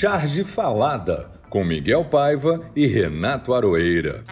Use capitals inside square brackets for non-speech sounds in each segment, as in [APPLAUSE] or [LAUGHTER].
Charge Falada, com Miguel Paiva e Renato Aroeira.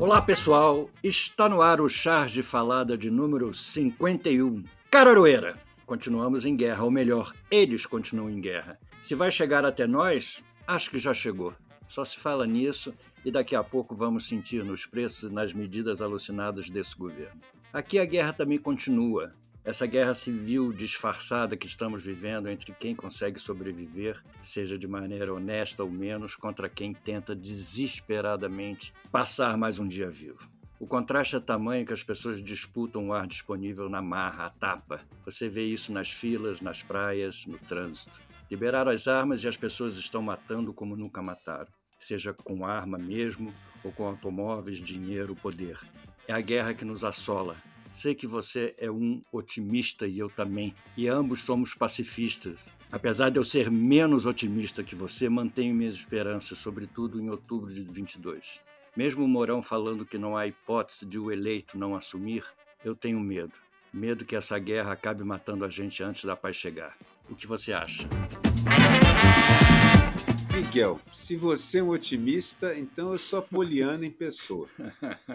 Olá pessoal, está no ar o Charge Falada de número 51. Cara Aroeira, continuamos em guerra, ou melhor, eles continuam em guerra. Se vai chegar até nós, acho que já chegou. Só se fala nisso e daqui a pouco vamos sentir nos preços e nas medidas alucinadas desse governo. Aqui a guerra também continua. Essa guerra civil disfarçada que estamos vivendo entre quem consegue sobreviver, seja de maneira honesta ou menos, contra quem tenta desesperadamente passar mais um dia vivo. O contraste é tamanho que as pessoas disputam o ar disponível na marra, a tapa. Você vê isso nas filas, nas praias, no trânsito. Liberaram as armas e as pessoas estão matando como nunca mataram seja com arma mesmo ou com automóveis, dinheiro, poder. É a guerra que nos assola. Sei que você é um otimista e eu também, e ambos somos pacifistas. Apesar de eu ser menos otimista que você, mantenho minhas esperanças, sobretudo em outubro de 22. Mesmo Mourão falando que não há hipótese de o eleito não assumir, eu tenho medo. Medo que essa guerra acabe matando a gente antes da paz chegar. O que você acha? Miguel, se você é um otimista, então eu sou apoliano em pessoa.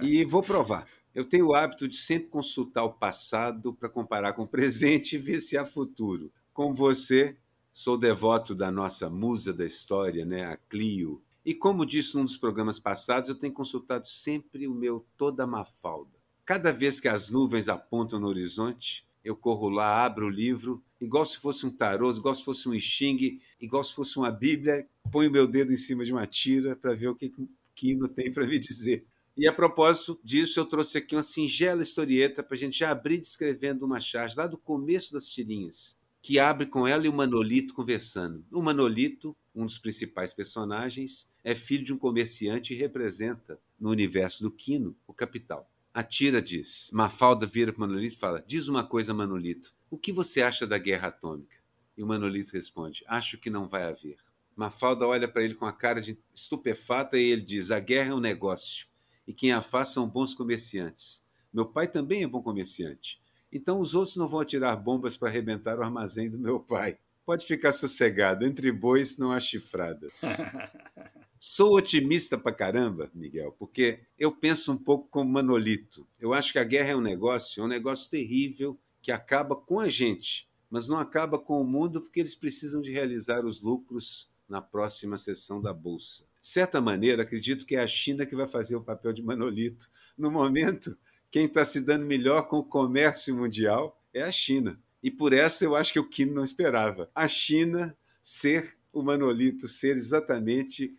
E vou provar. Eu tenho o hábito de sempre consultar o passado para comparar com o presente e ver se há futuro. Como você, sou devoto da nossa musa da história, né, a Clio. E como disse num dos programas passados, eu tenho consultado sempre o meu Toda Mafalda. Cada vez que as nuvens apontam no horizonte, eu corro lá, abro o livro, igual se fosse um tarô, igual se fosse um xing, igual se fosse uma Bíblia, ponho o meu dedo em cima de uma tira para ver o que Quino tem para me dizer. E a propósito disso, eu trouxe aqui uma singela historieta para a gente já abrir descrevendo uma charge lá do começo das tirinhas, que abre com ela e o Manolito conversando. O Manolito, um dos principais personagens, é filho de um comerciante e representa, no universo do Quino, o capital. A tira diz, Mafalda vira para Manolito e fala, diz uma coisa, Manolito, o que você acha da guerra atômica? E o Manolito responde, acho que não vai haver. Mafalda olha para ele com a cara de estupefata e ele diz, a guerra é um negócio, e quem a faz são bons comerciantes. Meu pai também é bom comerciante. Então os outros não vão atirar bombas para arrebentar o armazém do meu pai. Pode ficar sossegado, entre bois não há chifradas. [LAUGHS] Sou otimista pra caramba, Miguel, porque eu penso um pouco como Manolito. Eu acho que a guerra é um negócio, é um negócio terrível que acaba com a gente, mas não acaba com o mundo porque eles precisam de realizar os lucros na próxima sessão da bolsa. De certa maneira, acredito que é a China que vai fazer o papel de Manolito. No momento, quem está se dando melhor com o comércio mundial é a China. E por essa eu acho que o Kino não esperava. A China ser o Manolito ser exatamente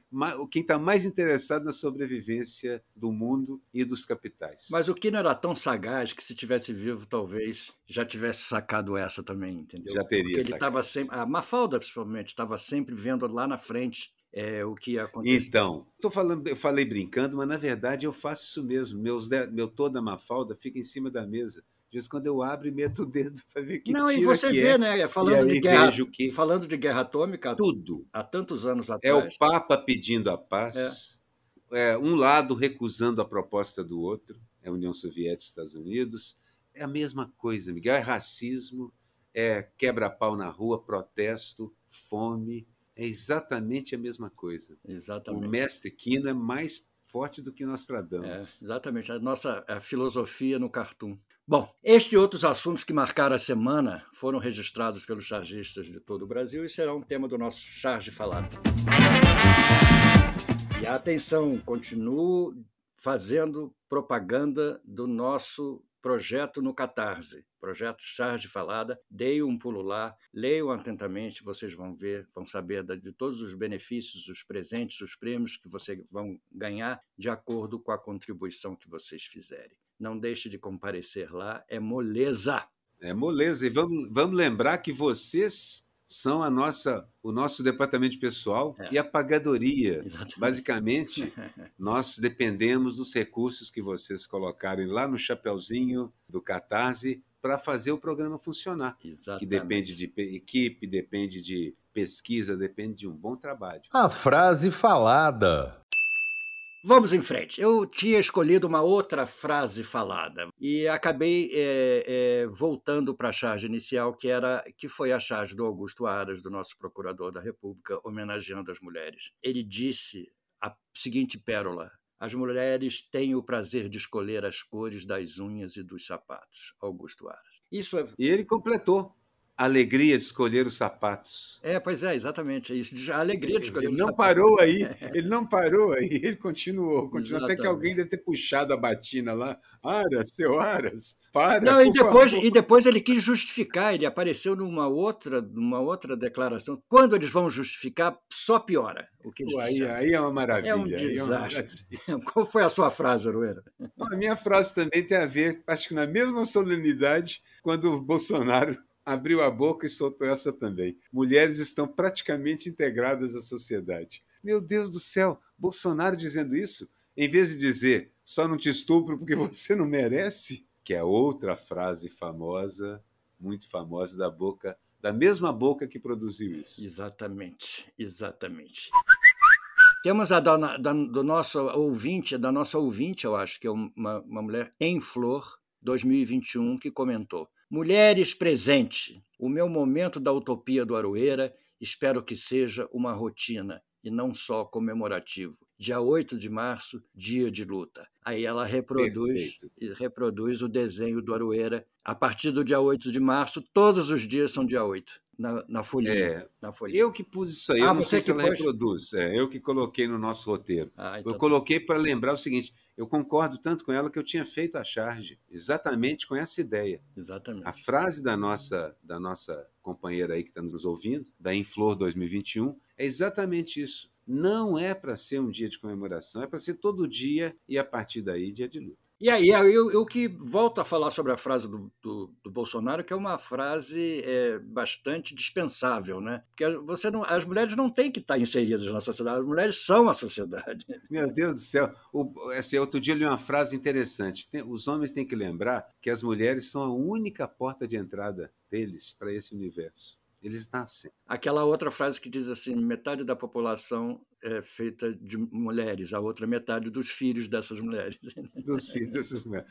quem está mais interessado na sobrevivência do mundo e dos capitais. Mas o Kino era tão sagaz que se tivesse vivo, talvez já tivesse sacado essa também, entendeu? Já teria. Porque ele estava sempre, a Mafalda principalmente estava sempre vendo lá na frente é, o que ia acontecer. Então, tô falando, eu falei brincando, mas na verdade eu faço isso mesmo. Meus, meu toda Mafalda fica em cima da mesa. De vez quando eu abro e meto o dedo para ver que Não, e você vê, é. né? Falando de, guerra, que... falando de guerra atômica, tudo. Há tantos anos atrás. É o Papa pedindo a paz, é. é um lado recusando a proposta do outro, é a União Soviética e Estados Unidos. É a mesma coisa, Miguel. É racismo, é quebra-pau na rua, protesto, fome. É exatamente a mesma coisa. Exatamente. O mestre Quino é mais forte do que Nostradamus. É, exatamente. A nossa a filosofia no cartoon. Bom, este e outros assuntos que marcaram a semana foram registrados pelos chargistas de todo o Brasil e serão tema do nosso Charge Falado. E atenção, continuo fazendo propaganda do nosso projeto no Catarse, projeto Charge Falada. Dei um pulo lá, leiam atentamente, vocês vão ver, vão saber de todos os benefícios, os presentes, os prêmios que vocês vão ganhar de acordo com a contribuição que vocês fizerem não deixe de comparecer lá, é moleza. É moleza. E vamos, vamos lembrar que vocês são a nossa, o nosso departamento pessoal é. e a pagadoria. Exatamente. Basicamente, [LAUGHS] nós dependemos dos recursos que vocês colocarem lá no chapeuzinho do Catarse para fazer o programa funcionar. Exatamente. Que depende de equipe, depende de pesquisa, depende de um bom trabalho. A frase falada. Vamos em frente. Eu tinha escolhido uma outra frase falada e acabei é, é, voltando para a charge inicial, que era que foi a charge do Augusto Aras, do nosso procurador da República, homenageando as mulheres. Ele disse a seguinte pérola: as mulheres têm o prazer de escolher as cores das unhas e dos sapatos. Augusto Aras. Isso é... E ele completou alegria de escolher os sapatos. É, pois é, exatamente. É isso, a alegria de escolher ele os não sapatos. parou aí, [LAUGHS] ele não parou aí, ele continuou, continuou até que alguém deve ter puxado a batina lá. Aras, seu Aras, para. Não, e depois, e depois ele quis justificar, ele apareceu numa outra, numa outra declaração. Quando eles vão justificar, só piora. O que eles aí, aí é uma maravilha. É um desastre. É [LAUGHS] Qual foi a sua frase, Aroeira? A minha frase também tem a ver, acho que na mesma solenidade, quando o Bolsonaro abriu a boca e soltou essa também. Mulheres estão praticamente integradas à sociedade. Meu Deus do céu, Bolsonaro dizendo isso, em vez de dizer só não te estupro porque [LAUGHS] você não merece, que é outra frase famosa, muito famosa da boca, da mesma boca que produziu isso. Exatamente, exatamente. Temos a da, da, do nosso ouvinte, da nossa ouvinte, eu acho, que é uma, uma mulher em flor, 2021, que comentou. Mulheres presente, o meu momento da utopia do Aroeira, espero que seja uma rotina e não só comemorativo. Dia 8 de março, dia de luta. Aí ela reproduz, reproduz o desenho do Aroeira. A partir do dia 8 de março, todos os dias são dia 8 na, na folhinha. É, na folhinha. Eu que pus isso aí, ah, eu não sei se ela pôs? reproduz. É, eu que coloquei no nosso roteiro. Ah, então... Eu tá. coloquei para lembrar o seguinte: eu concordo tanto com ela que eu tinha feito a charge exatamente com essa ideia. Exatamente. A frase da nossa, da nossa companheira aí que está nos ouvindo, da Inflor 2021, é exatamente isso. Não é para ser um dia de comemoração, é para ser todo dia e a partir daí dia de luta. E aí, eu, eu que volto a falar sobre a frase do, do, do Bolsonaro, que é uma frase é, bastante dispensável, né? Porque você não, as mulheres não têm que estar inseridas na sociedade, as mulheres são a sociedade. [LAUGHS] Meu Deus do céu. O, assim, outro dia eu li uma frase interessante. Tem, os homens têm que lembrar que as mulheres são a única porta de entrada deles para esse universo. Eles nascem. Aquela outra frase que diz assim: metade da população é feita de mulheres, a outra metade dos filhos dessas mulheres. [LAUGHS] Dos filhos dessas mulheres.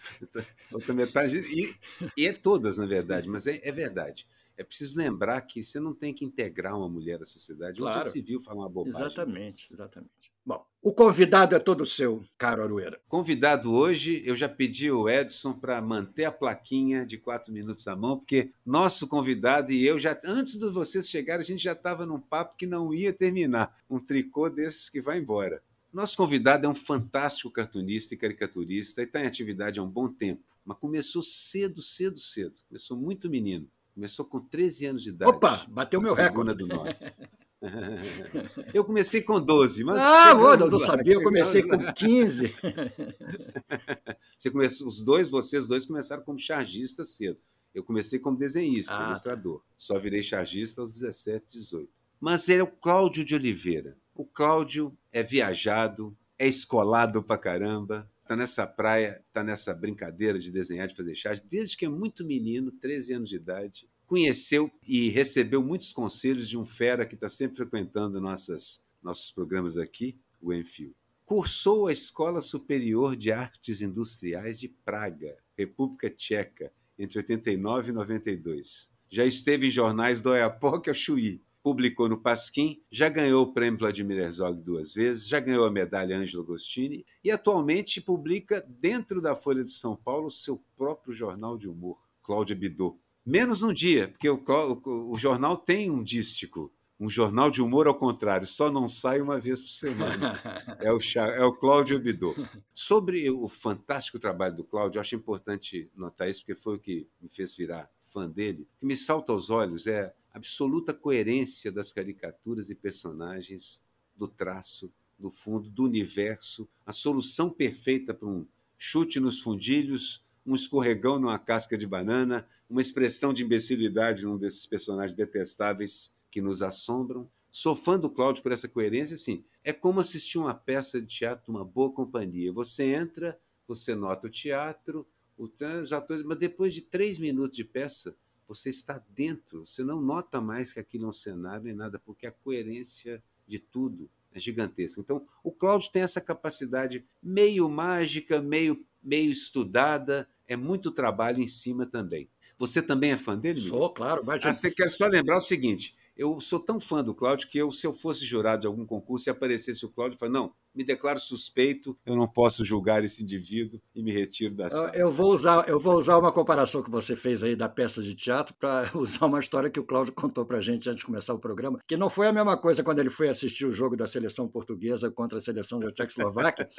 Outra metade. E, e é todas, na verdade, mas é, é verdade. É preciso lembrar que você não tem que integrar uma mulher à sociedade. Claro. Onde se viu falar uma bobagem. Exatamente, exatamente. Bom, o convidado é todo seu, caro Arueira. Convidado hoje, eu já pedi ao Edson para manter a plaquinha de quatro minutos à mão, porque nosso convidado e eu já, antes de vocês chegarem, a gente já estava num papo que não ia terminar. Um tricô desses que vai embora. Nosso convidado é um fantástico cartunista e caricaturista e está em atividade há um bom tempo, mas começou cedo, cedo, cedo. Começou muito menino. Começou com 13 anos de idade. Opa, bateu meu recorde. do Norte. [LAUGHS] [LAUGHS] Eu comecei com 12, mas. Ah, bom, não sabia, eu comecei com 15. [LAUGHS] Você começou, os dois, vocês dois começaram como chargistas cedo. Eu comecei como desenhista, ah, tá. ilustrador. Só virei chargista aos 17, 18. Mas ele é o Cláudio de Oliveira. O Cláudio é viajado, é escolado pra caramba, tá nessa praia, tá nessa brincadeira de desenhar, de fazer charge, desde que é muito menino, 13 anos de idade conheceu e recebeu muitos conselhos de um fera que está sempre frequentando nossas, nossos programas aqui, o Enfio. Cursou a Escola Superior de Artes Industriais de Praga, República Tcheca, entre 89 e 92. Já esteve em jornais do Oiapoque ao Chuí, publicou no Pasquim, já ganhou o prêmio Vladimir Herzog duas vezes, já ganhou a medalha Ângelo Agostini e atualmente publica dentro da Folha de São Paulo seu próprio jornal de humor, Cláudia Bidot. Menos num dia, porque o, o, o, jornal tem um dístico. Um jornal de humor ao contrário, só não sai uma vez por semana. É o, é o Cláudio Abidô. Sobre o fantástico trabalho do Cláudio, acho importante notar isso, porque foi o que me fez virar fã dele. O que me salta aos olhos é a absoluta coerência das caricaturas e personagens, do traço, do fundo, do universo, a solução perfeita para um chute nos fundilhos, um escorregão numa casca de banana, uma expressão de imbecilidade num desses personagens detestáveis que nos assombram. Sou fã do Cláudio por essa coerência, assim. É como assistir uma peça de teatro uma boa companhia. Você entra, você nota o teatro, os atores, mas depois de três minutos de peça, você está dentro. Você não nota mais que aquilo é um cenário nem nada, porque a coerência de tudo é gigantesca. Então, o Cláudio tem essa capacidade meio mágica, meio, meio estudada, é muito trabalho em cima também. Você também é fã dele? Sou, claro. Mas... Ah, você quer só lembrar o seguinte: eu sou tão fã do Cláudio que eu, se eu fosse jurado de algum concurso e aparecesse o Cláudio, eu falei, não, me declaro suspeito, eu não posso julgar esse indivíduo e me retiro da sala. Eu vou usar, eu vou usar uma comparação que você fez aí da peça de teatro para [LAUGHS] usar uma história que o Cláudio contou para a gente antes de começar o programa, que não foi a mesma coisa quando ele foi assistir o jogo da seleção portuguesa contra a seleção da Tchecoslováquia,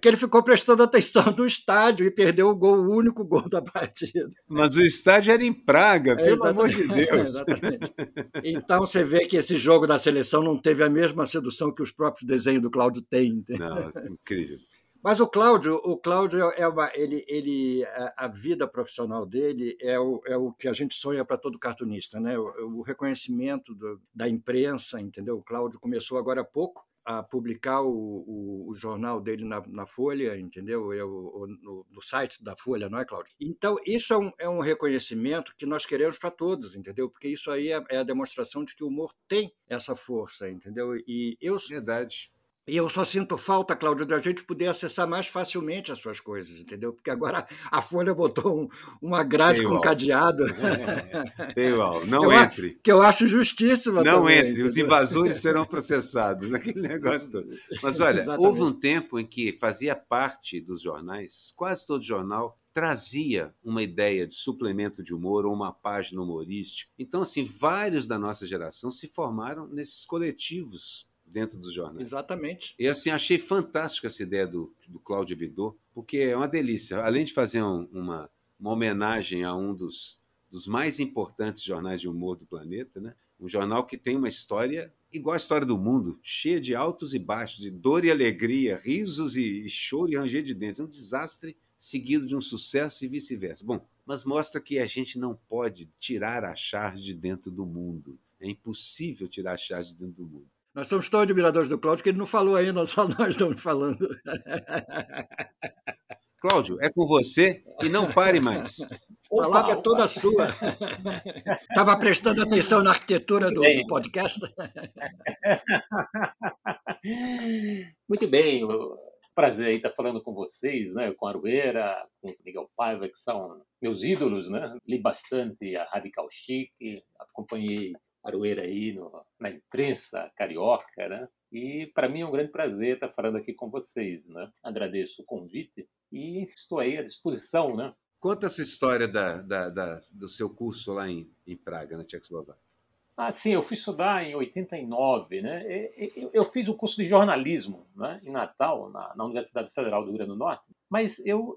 que ele ficou prestando atenção no estádio e perdeu o gol, o único gol da partida. Mas o estádio era em Praga, pelo é, amor de Deus. exatamente. Então você vê que esse jogo da seleção não teve a mesma sedução que os próprios desenhos do Cláudio têm não, é incrível. Mas o Cláudio, o Cláudio é uma, ele, ele, a vida profissional dele é o, é o que a gente sonha para todo cartunista, né? O, o reconhecimento do, da imprensa, entendeu? O Cláudio começou agora há pouco a publicar o, o, o jornal dele na, na, Folha, entendeu? É o, no, no, site da Folha, não é, Cláudio? Então, isso é um, é um reconhecimento que nós queremos para todos, entendeu? Porque isso aí é, é, a demonstração de que o humor tem essa força, entendeu? E eu... Verdade. E eu só sinto falta, Cláudio, da gente poder acessar mais facilmente as suas coisas, entendeu? Porque agora a Folha botou um, uma grade com cadeado. [LAUGHS] É, [LAUGHS] não eu entre. que eu acho justíssima. Não também, entre, entendeu? os invasores [LAUGHS] serão processados, aquele negócio todo. Mas olha, Exatamente. houve um tempo em que fazia parte dos jornais, quase todo jornal trazia uma ideia de suplemento de humor ou uma página humorística. Então, assim, vários da nossa geração se formaram nesses coletivos dentro dos jornais. Exatamente. E assim, achei fantástica essa ideia do, do Cláudio Bidot, porque é uma delícia. Além de fazer um, uma, uma homenagem a um dos, dos mais importantes jornais de humor do planeta, né? um jornal que tem uma história igual a história do mundo, cheia de altos e baixos, de dor e alegria, risos e, e choro e ranger de dentes. É um desastre seguido de um sucesso e vice-versa. Bom, mas mostra que a gente não pode tirar a charge de dentro do mundo. É impossível tirar a charge de dentro do mundo. Nós somos tão admiradores do Cláudio que ele não falou ainda, [LAUGHS] só nós estamos falando. Cláudio, é com você e não pare mais. A palavra é toda sua. Estava prestando atenção na arquitetura do, do, podcast? [LAUGHS] Muito bem. Prazer estar falando com vocês, né? com a Arueira, com o Miguel Paiva, que são meus ídolos. Né? Li bastante a Radical Chic, acompanhei Aroeira aí no, na imprensa carioca, né? E para mim é um grande prazer estar falando aqui com vocês, né? Agradeço o convite e estou aí à disposição, né? Conta essa história da, da, da, do seu curso lá em, em Praga, na Tchecoslováquia. Ah, sim, eu fui estudar em 89, né? Eu, fiz o curso de jornalismo né? em Natal, na, na, Universidade Federal do Rio Grande do Norte, mas eu,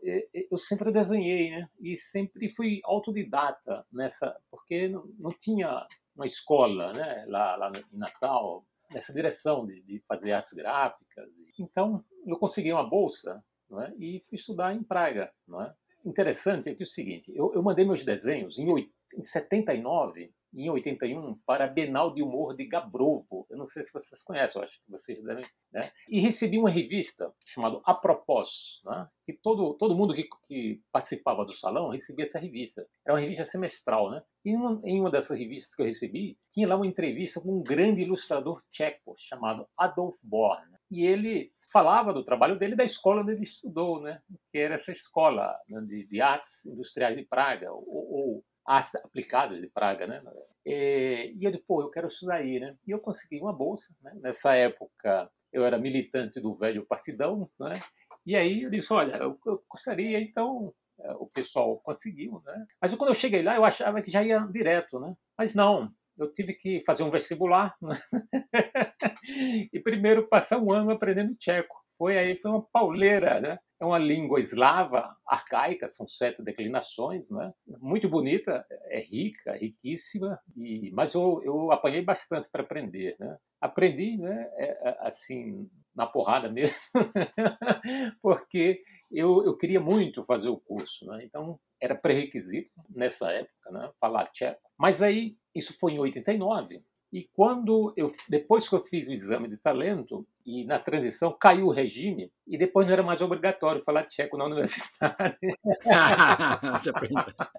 eu sempre desenhei, né? E sempre fui autodidata nessa, porque não, não tinha uma escola né, lá, lá em Natal, nessa direção de, de fazer artes gráficas. Então, eu consegui uma bolsa é? e fui estudar em Praga. É? Interessante é que é o seguinte, eu, eu mandei meus desenhos em, 8, em 79 em 81 para a Bienal de Humor de Gabrovo. Eu não sei se vocês conhecem, eu acho que vocês devem. Né? E recebi uma revista chamada A Propós, né? que todo, todo mundo que, que, participava do salão recebia essa revista. Era uma revista semestral. Né? E em uma dessas revistas que eu recebi, tinha lá uma entrevista com um grande ilustrador tcheco chamado Adolf Born. E ele falava do trabalho dele da escola onde ele estudou, né? que era essa escola né? de, de, artes industriais de Praga, ou, ou artes aplicadas de Praga, né? E, e eu disse, pô, eu quero estudar aí, né? E eu consegui uma bolsa, né? Nessa época eu era militante do velho partidão, né? E aí eu disse, olha, eu, eu gostaria, então é, o pessoal conseguiu, né? Mas quando eu cheguei lá eu achava que já ia direto, né? Mas não, eu tive que fazer um vestibular né? [LAUGHS] e primeiro passar um ano aprendendo tcheco. Foi aí, foi uma pauleira, né? É uma língua eslava, arcaica, são sete declinações, né? Muito bonita, é rica, riquíssima, e, mas eu, eu apanhei bastante para aprender, né? Aprendi, né? É, é assim, na porrada mesmo, [LAUGHS] porque eu, eu queria muito fazer o curso, né? Então, era pré-requisito nessa época, né? Falar tcheco. Mas aí, isso foi em 89, E quando eu, depois que eu fiz o exame de talento, e na transição caiu o regime, e depois não era mais obrigatório falar tcheco na universidade. [LAUGHS]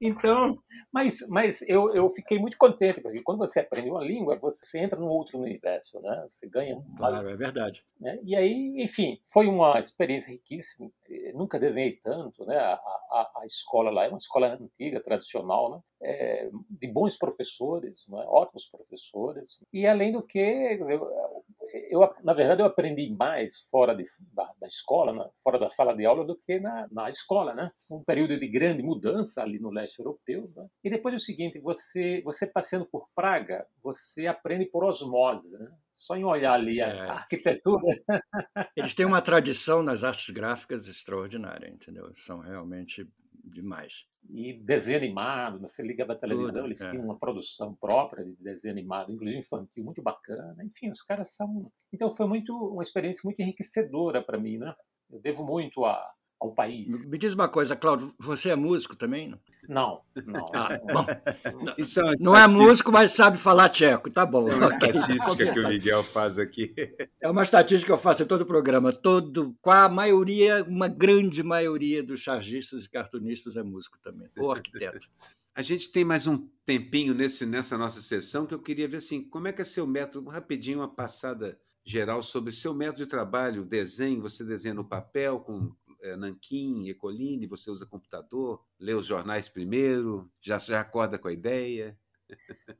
Então, mas, mas eu, eu fiquei muito contente, porque quando você aprende uma língua, você entra num outro universo, né? Você ganha. Claro, é verdade. Né? E aí, enfim, foi uma experiência riquíssima. nunca desenhei tanto, né? A, a, a, escola lá é uma escola antiga, tradicional, né? É, de bons professores, né? ótimos professores. E além do que, eu, eu, na verdade, eu aprendi mais fora de, da, da, escola, né? fora da sala de aula, do que na, na escola, né? Um período de grande mudança ali no leste europeu. Né? E depois é o seguinte, você, você passeando por Praga, você aprende por osmose, né? Só em olhar ali a, é. arquitetura. Eles têm uma tradição nas artes gráficas extraordinária, entendeu? São realmente demais. E desenho animado, você ligava a televisão, Tudo, eles é. tinham uma produção própria de desenho animado, inclusive infantil, muito bacana. Enfim, os caras são. Então foi muito uma experiência muito enriquecedora para mim, né? Eu devo muito a, ao país. Me diz uma coisa, Cláudio, você é músico também? Não, não. Ah, bom. [LAUGHS] Isso é não é músico, mas sabe falar tcheco, tá bom. É uma estatística que o Miguel faz aqui. [LAUGHS] É uma estatística que eu faço em todo o programa. Todo, com a maioria, uma grande maioria dos chargistas e cartunistas é músico também, ou arquiteto. A gente tem mais um tempinho nesse, nessa nossa sessão que eu queria ver assim, como é que é seu método, rapidinho, uma passada geral sobre seu método de trabalho, desenho, você desenha no papel com é, Nanquim, Ecoline, você usa computador, lê os jornais primeiro, já, já acorda com a ideia?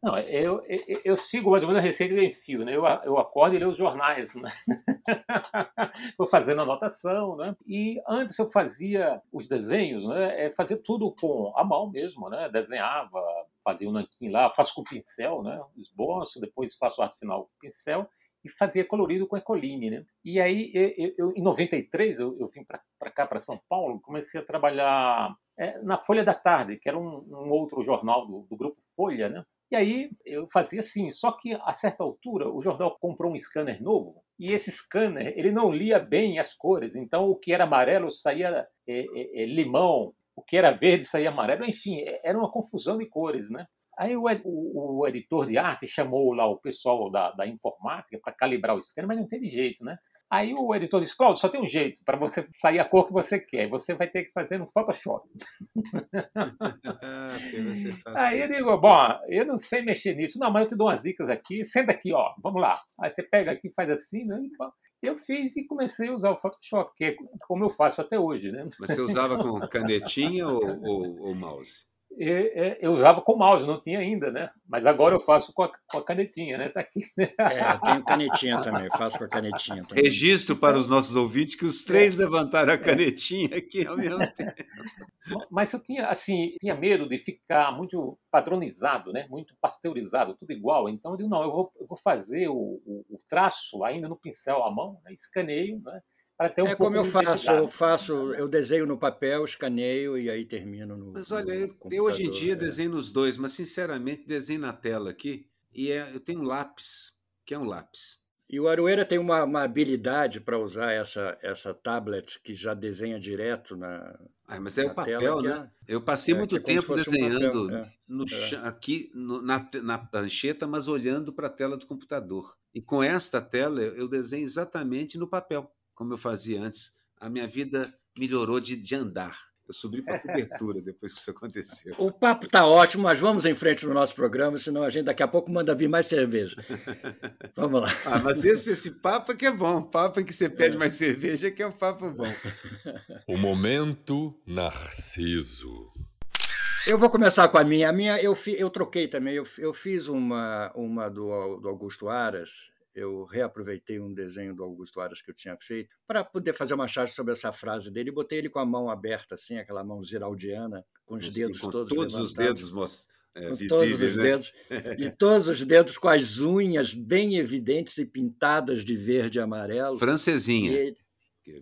Não, eu, eu, eu, sigo mais ou menos a receita do Enfio, né? Eu, eu acordo e leio os jornais, né? [LAUGHS] Vou fazendo anotação, né? E antes eu fazia os desenhos, né? É, fazia tudo com a mão mesmo, né? Desenhava, fazia o um nanquim lá, faço com pincel, né? Esboço, depois faço o arte final com pincel e fazia colorido com Ecoline, né? E aí, eu, eu em 93, eu, eu vim para cá, para São Paulo, comecei a trabalhar é, na Folha da Tarde, que era um, um outro jornal do, do, grupo Folha, né? E aí eu fazia assim, só que a certa altura o jornal comprou um scanner novo e esse scanner ele não lia bem as cores, então o que era amarelo saía é, é, é limão, o que era verde saía amarelo, enfim, é, era uma confusão de cores, né? Aí o, o, o, editor de arte chamou lá o pessoal da, da informática para calibrar o scanner, mas não teve jeito, né? Aí o editor disse, Claudio, só tem um jeito para você sair a cor que você quer. Você vai ter que fazer no Photoshop. [LAUGHS] Aí eu digo, bom, eu não sei mexer nisso. Não, mas eu te dou umas dicas aqui. Senta aqui, ó, vamos lá. Aí você pega aqui faz assim, né? Eu fiz e comecei a usar o Photoshop, que é como eu faço até hoje, né? Mas você usava com [LAUGHS] canetinha ou, ou, ou mouse? Eu usava com mouse, não tinha ainda, né? Mas agora eu faço com a, com a canetinha, né? Tá aqui. É, eu tenho canetinha também, eu faço com a canetinha também. Registro para os nossos ouvintes que os três é. levantaram a canetinha aqui ao mesmo [LAUGHS] tempo. Mas eu tinha, assim, tinha medo de ficar muito padronizado, né? Muito pasteurizado, tudo igual. Então eu digo, não, eu vou, eu vou fazer o, o, o traço ainda no pincel à mão, né? escaneio, né? Para ter um é como eu faço, eu faço, eu desenho no papel, escaneio e aí termino no. Mas olha, eu, eu hoje em dia é. desenho nos dois, mas sinceramente desenho na tela aqui e é, eu tenho um lápis, que é um lápis. E o Aroeira tem uma, uma habilidade para usar essa, essa tablet que já desenha direto na. Ah, mas é o papel, né? É, eu passei é, muito é tempo desenhando um papel, no, é. aqui no, na, na prancheta, mas olhando para a tela do computador. E com esta tela eu desenho exatamente no papel como eu fazia antes. A minha vida melhorou de, de andar. Eu subi para a cobertura depois que isso aconteceu. O papo está ótimo, mas vamos em frente no nosso programa, senão a gente daqui a pouco manda vir mais cerveja. Vamos lá. Ah, mas esse, esse papo é que é bom. O papo em que você pede mais cerveja é que é um papo bom. O momento Narciso. Eu vou começar com a minha. A minha eu, fi, eu troquei também. Eu, eu fiz uma, uma do, do Augusto Aras, eu reaproveitei um desenho do Augusto Aras que eu tinha feito para poder fazer uma charge sobre essa frase dele e botei ele com a mão aberta, assim, aquela mão ziraldiana, com os dedos com todos todos os dedos moço. É, com todos os né? dedos [LAUGHS] e todos os dedos com as unhas bem evidentes e pintadas de verde e amarelo. Francesinha. Ele...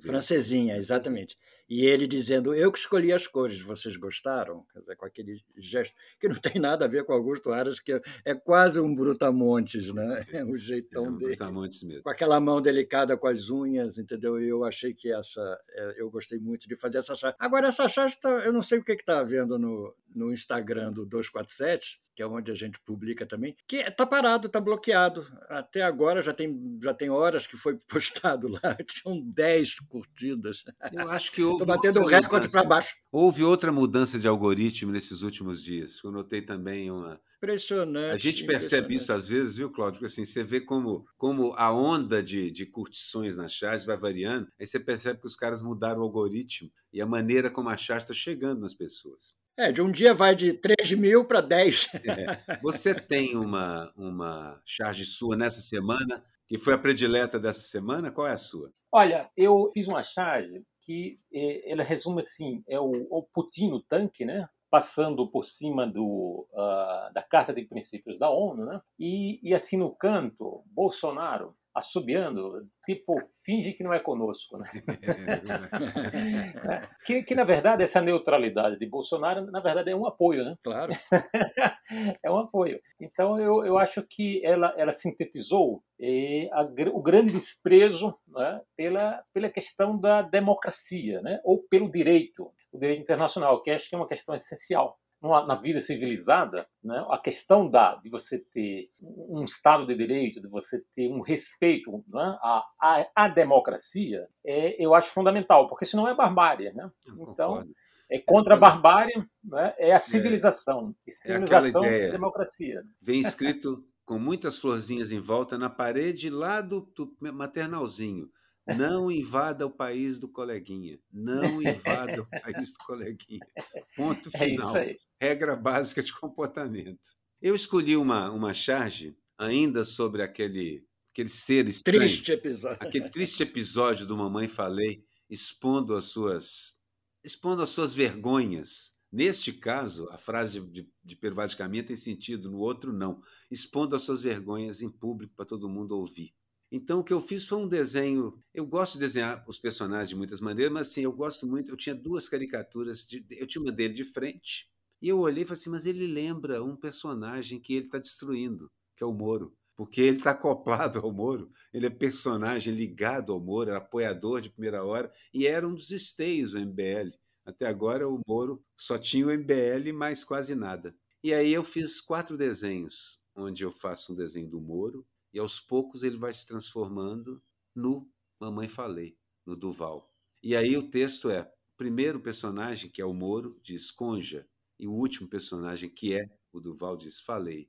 Francesinha, exatamente. E ele dizendo, eu que escolhi as cores, vocês gostaram? Quer dizer, com aquele gesto que não tem nada a ver com Augusto Aras, que é quase um brutamontes, né? É o jeitão é um dele. Brutamontes mesmo. Com aquela mão delicada com as unhas, entendeu? E eu achei que essa, é, eu gostei muito de fazer essa charge. Agora, essa charge, tá, eu não sei o que está havendo no, no Instagram do 247, que é onde a gente publica também, que está parado, está bloqueado. Até agora já tem, já tem horas que foi [LAUGHS] postado lá, tinham 10 curtidas. Eu acho que houve. Estou batendo o recorde para baixo. Houve outra mudança de algoritmo nesses últimos dias. Eu notei também uma. Impressionante. A gente percebe isso às vezes, viu, Cláudio? Porque assim, você vê como, como a onda de, de curtições na chat vai variando, aí você percebe que os caras mudaram o algoritmo e a maneira como a chat está chegando nas pessoas. É, de um dia vai de 3 mil para 10. É. Você tem uma, uma charge sua nessa semana, que foi a predileta dessa semana? Qual é a sua? Olha, eu fiz uma charge que eh, ela resume assim, é o, o Putin no tanque, né? Passando por cima do, uh, da Carta de Princípios da ONU, né? E, e assim no canto, Bolsonaro assobiando, tipo, finge que não é conosco. Né? [LAUGHS] que, que, na verdade, essa neutralidade de Bolsonaro, na verdade, é um apoio, né? Claro. [LAUGHS] é um apoio. Então, eu, eu acho que ela, ela sintetizou eh, a, o grande desprezo né, pela, pela questão da democracia, né? ou pelo direito, o direito internacional, que acho que é uma questão essencial na vida civilizada, né, a questão da, de você ter um Estado de Direito, de você ter um respeito né, à, à, à, democracia, é, eu acho fundamental, porque senão é barbárie. Né? Então, é contra a barbárie, né, é a civilização. É, civilização é democracia. Vem [LAUGHS] escrito com muitas florzinhas em volta na parede lá do, do maternalzinho. Não invada o país do coleguinha. Não invada o país do coleguinha. Ponto [LAUGHS] é final. É Regra [LAUGHS] básica de comportamento. Eu escolhi uma, uma charge ainda sobre aquele, aquele ser estranho. Triste episódio. Aquele triste episódio do Mamãe Falei, expondo as suas, expondo as suas vergonhas. Neste caso, a frase de, de Pervaz de Caminha tem sentido, no outro não. Expondo as suas vergonhas em público para todo mundo ouvir. Então, o que eu fiz foi um desenho. Eu gosto de desenhar os personagens de muitas maneiras, mas assim, eu gosto muito. Eu tinha duas caricaturas. De, eu tinha uma dele de frente, e eu olhei e falei assim: mas ele lembra um personagem que ele está destruindo, que é o Moro. Porque ele está acoplado ao Moro, ele é personagem ligado ao Moro, é apoiador de primeira hora, e era um dos esteios do MBL. Até agora, o Moro só tinha o MBL, mais quase nada. E aí eu fiz quatro desenhos, onde eu faço um desenho do Moro, e aos poucos ele vai se transformando no Mamãe Falei, no Duval. E aí o texto é: o primeiro personagem, que é o Moro, diz Conja, e o último personagem, que é o Duval, diz Falei.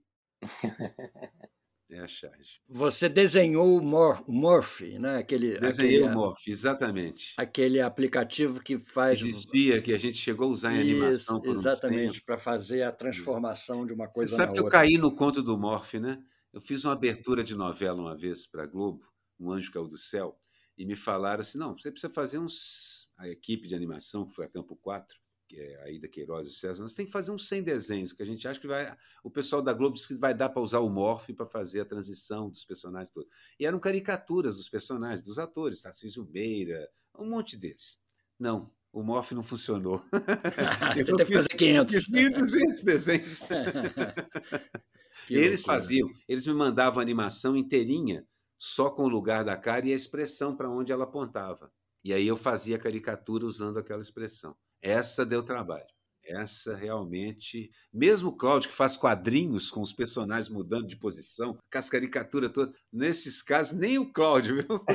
É a charge. Você desenhou o Morph, né? Aquele, Desenhei aquele, o Morph, exatamente. Aquele aplicativo que faz. Existia, que a gente chegou a usar em Isso, animação por Exatamente, para fazer a transformação de uma coisa Você sabe que outra. eu caí no conto do Morph, né? Eu fiz uma abertura de novela uma vez para a Globo, Um Anjo Caiu do Céu, e me falaram assim: não, você precisa fazer uns. A equipe de animação, que foi a Campo 4, que é a Ida Queiroz e César, nós tem que fazer uns 100 desenhos, que a gente acha que vai. O pessoal da Globo disse que vai dar para usar o Morph para fazer a transição dos personagens todos. E eram caricaturas dos personagens, dos atores, Tarcísio Meira, um monte deles. Não, o Morph não funcionou. [LAUGHS] Você teve que fazer 500. Fiz 1.200 desenhos. [LAUGHS] eles faziam, eles me mandavam a animação inteirinha, só com o lugar da cara e a expressão para onde ela apontava. E aí eu fazia a caricatura usando aquela expressão. Essa deu trabalho. Essa realmente. Mesmo o Cláudio, que faz quadrinhos com os personagens mudando de posição, com as caricaturas todas, nesses casos, nem o Cláudio, [LAUGHS] viu?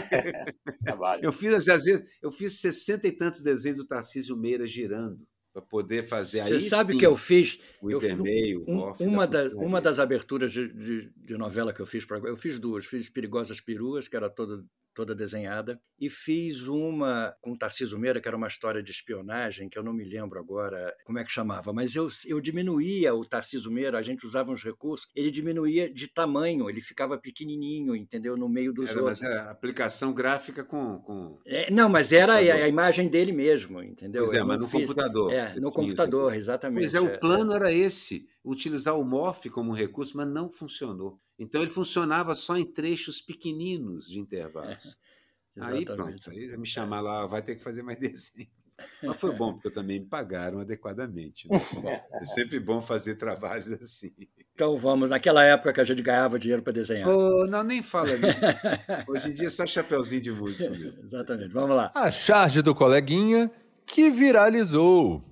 eu fiz, às vezes, eu fiz sessenta e tantos desenhos do Tarcísio Meira girando para poder fazer Você sabe que eu fiz? O eu, Intermeio, um, o uma, da, uma das aberturas de, de, de novela que eu fiz, pra, eu fiz duas. Fiz Perigosas Peruas, que era toda toda desenhada, e fiz uma com Tarcísio Meira, que era uma história de espionagem, que eu não me lembro agora como é que chamava, mas eu, eu diminuía o Tarcísio Meira, a gente usava uns recursos, ele diminuía de tamanho, ele ficava pequenininho, entendeu, no meio dos era, outros. Mas é aplicação gráfica com... com... É, não, mas era a, a, imagem dele mesmo, entendeu? Pois é, mas no fiz, computador. É, no computador, exatamente. Pois é, o plano era esse, utilizar o morph como recurso, mas não funcionou. Então ele funcionava só em trechos pequeninos de intervalos. É, [LAUGHS] aí pronto, aí me chamar lá, vai ter que fazer mais [LAUGHS] desenho. Mas foi bom, porque também me pagaram adequadamente. Né? É sempre bom fazer trabalhos assim. Então vamos, naquela época que a gente ganhava dinheiro para desenhar. Oh, não, nem fala nisso. Hoje em dia é só chapeuzinho de música. Mesmo. [LAUGHS] Exatamente, vamos lá. A charge do coleguinha que viralizou.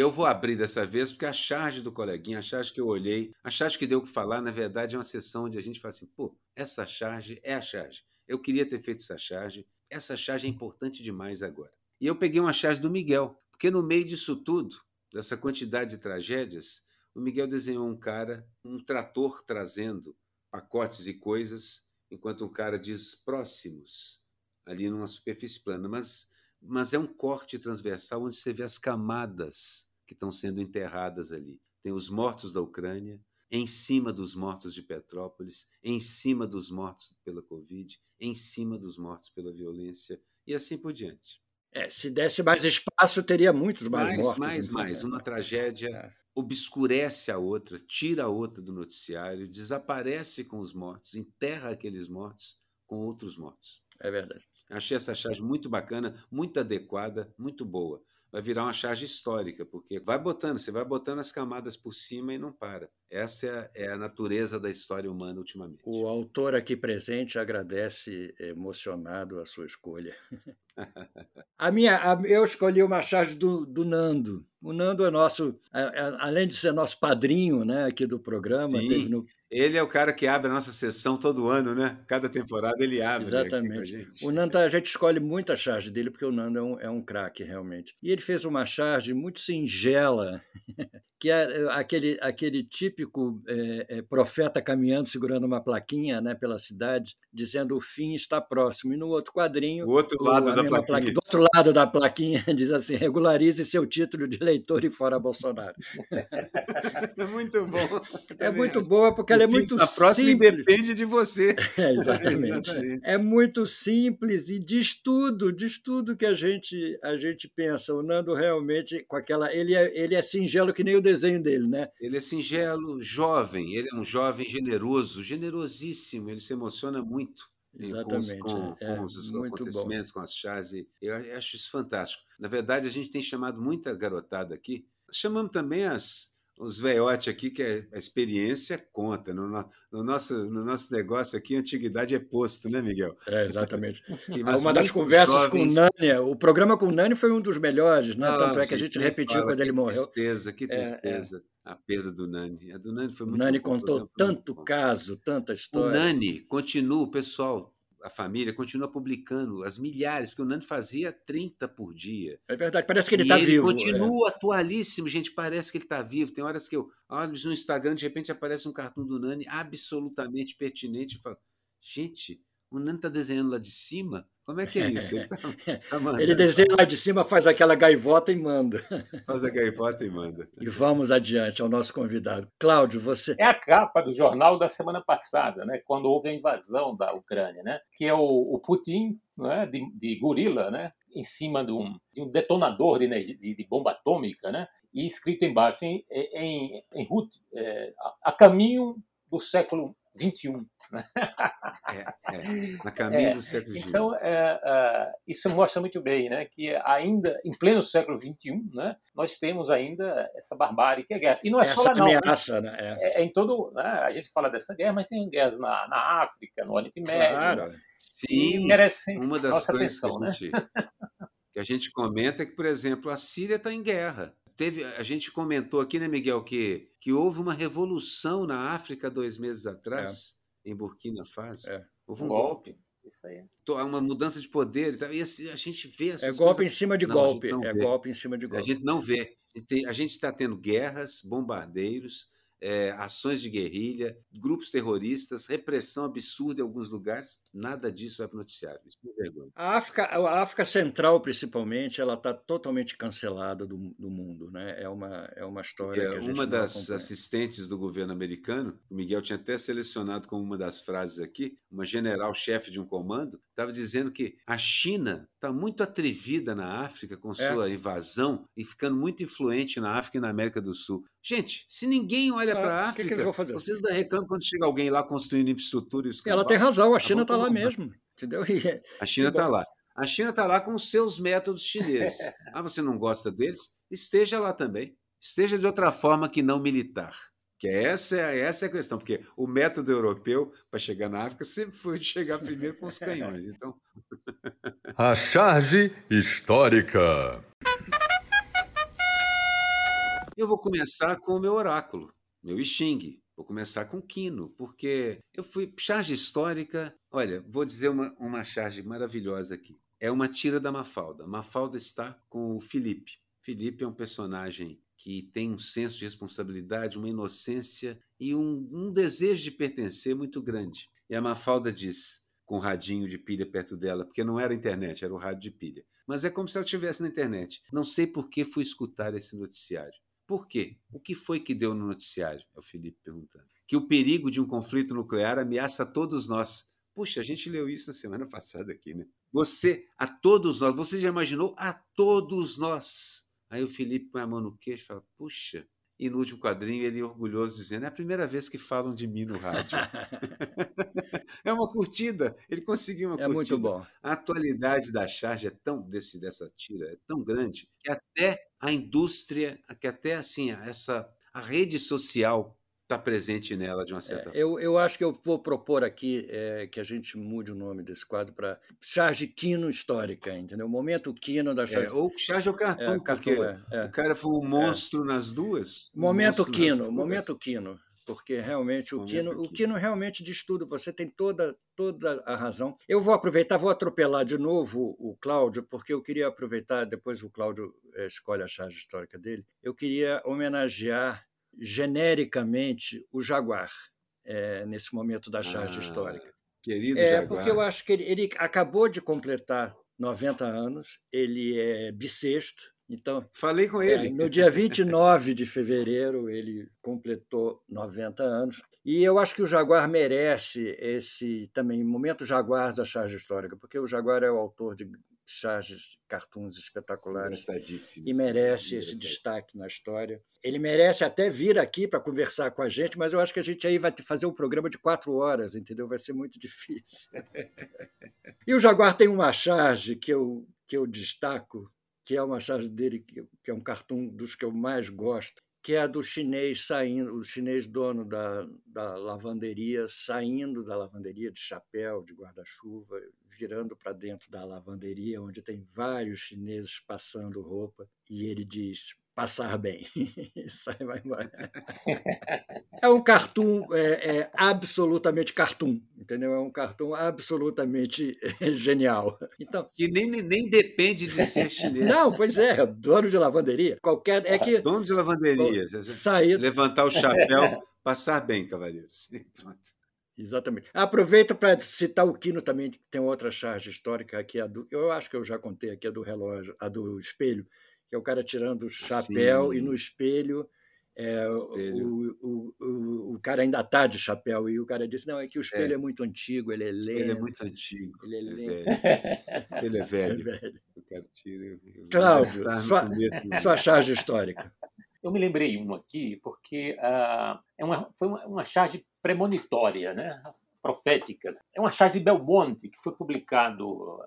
Eu vou abrir dessa vez, porque a charge do coleguinha, a charge que eu olhei, a charge que deu o que falar, na verdade, é uma sessão onde a gente fala assim, pô, essa charge é a charge. Eu queria ter feito essa charge, essa charge é importante demais agora. E eu peguei uma charge do Miguel, porque no meio disso tudo, dessa quantidade de tragédias, o Miguel desenhou um cara, um trator trazendo pacotes e coisas, enquanto um cara diz próximos, ali numa superfície plana. Mas, mas é um corte transversal onde você vê as camadas que estão sendo enterradas ali. Tem os mortos da Ucrânia, em cima dos mortos de Petrópolis, em cima dos mortos pela Covid, em cima dos mortos pela violência e assim por diante. É, se desse mais espaço, teria muitos mais, mais mortos. Mais, então, mais. Né? Uma tragédia é. obscurece a outra, tira a outra do noticiário, desaparece com os mortos, enterra aqueles mortos com outros mortos. É verdade. Achei essa charge muito bacana, muito adequada, muito boa vai virar uma charge histórica, porque vai botando, você vai botando as camadas por cima e não para. Essa é a, é a natureza da história humana ultimamente. O autor aqui presente agradece emocionado a sua escolha. [LAUGHS] a minha, a, eu escolhi uma charge do, do Nando. O Nando é nosso, além de ser nosso padrinho né, aqui do programa, Sim. no ele é o cara que abre a nossa sessão todo ano, né? Cada temporada ele abre. Exatamente. O Nando, a gente escolhe muito a charge dele, porque o Nando é um, é um craque, realmente. E ele fez uma charge muito singela, [LAUGHS] que é, é aquele, aquele típico é, é, profeta caminhando, segurando uma plaquinha né, pela cidade, dizendo o fim está próximo. E no outro quadrinho. O outro lado da plaquinha. Do outro lado da plaquinha [LAUGHS] diz assim: regularize seu título de eleitor e fora Bolsonaro. É muito bom. É muito boa porque ela é muito está próximo simples. depende de você. [LAUGHS] É, exatamente. É, é muito simples e diz tudo, diz tudo que a gente, a gente pensa. O Nando realmente, com aquela. Ele é, ele é singelo que nem o desenho dele, né? Ele é singelo, jovem, ele é um jovem generoso, generosíssimo, ele se emociona muito. Exatamente. Com, com, é, com os acontecimentos, bom. com as chás. Eu acho isso fantástico. Na verdade, a gente tem chamado muita garotada aqui. Chamamos também as, os veiotes aqui, que é, a experiência conta. No, no, nosso, no nosso negócio aqui, a antiguidade é posto, né, Miguel? É, exatamente. [LAUGHS] Uma das conversas jovens... com o Nani, o programa com o Nani foi um dos melhores, né? Tanto é que a gente repetiu quando ele morreu. Que tristeza, que tristeza. É, é. A perda do Nani. A do Nani foi muito O Nani bom, contou tanto caso, tanta história. O Nani continua, pessoal, a família continua publicando as milhares, porque o Nando fazia 30 por dia. É verdade, parece que ele está vivo. Ele continua é. atualíssimo, gente, parece que ele está vivo. Tem horas que eu olho no Instagram, de repente aparece um cartão do Nani absolutamente pertinente. Eu falo, gente, o Nani está desenhando lá de cima? Como é que é isso? Ele, tá, [LAUGHS] tá ele desenha lá de cima, faz aquela gaivota e manda. [LAUGHS] Faz a gaivota e manda. E vamos adiante ao nosso convidado. Cláudio, você. É a capa do jornal da semana passada, né, quando houve a invasão da Ucrânia, né, que é o, o Putin né, de, de, gorila, né, em cima de um, de um detonador de, de, de bomba atômica, né, e escrito embaixo em, em, em Ruth, é, a, a caminho do século XXI. É, é, na caminho [LAUGHS] é, do século XXI. Então, é, é, isso mostra muito bem né, que ainda, em pleno século XXI, né, nós temos ainda essa barbárie que é guerra. E não é essa só lá, não. Né? ameaça, né? É. é. em todo... Né, a gente fala dessa guerra, mas tem guerras na, na África, no Oriente Médio. Claro. Sim, uma das coisas atenção, que, a gente, né? que a gente comenta é que, por exemplo, a Síria está em guerra. Teve, a gente comentou aqui, né, Miguel, que, que houve uma revolução na África dois meses atrás em Burkina Faso. É. Houve um, golpe. golpe. Isso aí. Uma mudança de poder. E a gente vê essas É golpe coisas... em cima de não, golpe. É vê. golpe em cima de golpe. A gente não vê. A gente está tendo guerras, bombardeiros, é, ações de guerrilha, grupos terroristas, repressão absurda em alguns lugares. Nada disso vai para o noticiário. Isso é vergonha. A África, a África Central, principalmente, ela está totalmente cancelada do, do, mundo. Né? É, uma, é uma história. É, uma das assistentes do governo americano, o Miguel tinha até selecionado como uma das frases aqui, uma general-chefe de um comando, estava dizendo que a China está muito atrevida na África com é. sua é. invasão e ficando muito influente na África e na América do Sul. Gente, se ninguém olha para a África, que que fazer? vocês da reclamam quando chega alguém lá construindo infraestrutura e os Ela tem razão, a China está lá mesmo. Entendeu? É a China está lá. A China está lá com os seus métodos chineses. [LAUGHS] ah, você não gosta deles? Esteja lá também. Esteja de outra forma que não militar. Que essa é, essa é a questão, porque o método europeu para chegar na África sempre foi de chegar primeiro com os canhões. Então... [LAUGHS] a charge histórica. Eu vou começar com o meu oráculo, meu Xing. Vou começar com Quino, porque eu fui. Charge histórica. Olha, vou dizer uma, uma charge maravilhosa aqui. É uma tira da Mafalda. Mafalda está com o Felipe. Felipe é um personagem que tem um senso de responsabilidade, uma inocência e um, um desejo de pertencer muito grande. E a Mafalda diz, com o radinho de pilha perto dela, porque não era internet, era o rádio de pilha. Mas é como se ela estivesse na internet. Não sei por que fui escutar esse noticiário. Por quê? O que foi que deu no noticiário? É o Felipe perguntando. Que o perigo de um conflito nuclear ameaça todos nós. Puxa, a gente leu isso na semana [LAUGHS] passada aqui, né? Você, a todos nós, você já imaginou a todos nós? Aí o Felipe põe a mão no queixo e fala: Puxa. E no último quadrinho ele é orgulhoso dizendo: É a primeira vez que falam de mim no rádio. [LAUGHS] é uma curtida. Ele conseguiu uma é curtida. muito bom. A atualidade da charge é tão desse dessa tira é tão grande que até a indústria, que até assim essa a rede social está presente nela de uma certa é, eu, eu acho que eu vou propor aqui é, que a gente mude o nome desse quadro para Charge Quino Histórica, entendeu? O momento Quino da Charge. É, ou Charge ou Cartoon, é, porque cartoon, é, o cara foi um monstro nas duas. Momento Quino, momento Quino. Porque realmente o Quino, o Quino realmente diz tudo, você tem toda, toda a razão. Eu vou aproveitar, vou atropelar de novo o Cláudio, porque eu queria aproveitar, depois o Cláudio escolhe a charge histórica dele, eu queria homenagear genericamente o Jaguar é, nesse momento da charge ah, histórica. Querido é, Jaguar. Porque eu acho que ele, ele acabou de completar 90 anos, ele é bissexto, então, falei com ele. É, no dia 29 de fevereiro, ele completou 90 anos. E eu acho que o Jaguar merece esse também momento Jaguar da charge histórica, porque o Jaguar é o autor de charges, cartoons espetaculares. E merece esse destaque na história. Ele merece até vir aqui para conversar com a gente, mas eu acho que a gente aí vai fazer um programa de quatro horas, entendeu? Vai ser muito difícil. [LAUGHS] e o Jaguar tem uma charge que eu, que eu destaco, que é uma charge dele, que é um cartoon dos que eu mais gosto, que é a do chinês saindo, o chinês dono da, da lavanderia, saindo da lavanderia de chapéu, de guarda-chuva, virando para dentro da lavanderia, onde tem vários chineses passando roupa, e ele diz: passar bem. [LAUGHS] sai vai embora. é um cartoon é, é, absolutamente cartoon, entendeu? É um cartoon absolutamente é, genial. Então, que nem, nem depende de ser chinês. Não, pois é, dono de lavanderia. Qualquer é que dono de lavanderia. Sair... Levantar o chapéu, passar bem, cavaleiros. [LAUGHS] Pronto. Exatamente. Aproveito para citar o Quino também, que tem outra charge histórica aqui, a do, eu acho que eu já contei aqui, a do relógio, a do espelho, que é o cara tirando o chapéu Sim. e no espelho, é, espelho. O, o, o, o, cara ainda está de chapéu e o cara disse, não, é que o espelho é, é muito antigo, ele é lento. Ele é muito antigo. Ele é, é lento. É ele [LAUGHS] é velho. É velho. O cara tira, Cláudio, sua, [LAUGHS] sua charge histórica. Eu me lembrei um aqui porque uh, é uma, foi uma, uma charge premonitória, né? profética. É uma charge de Belmonte que foi publicado,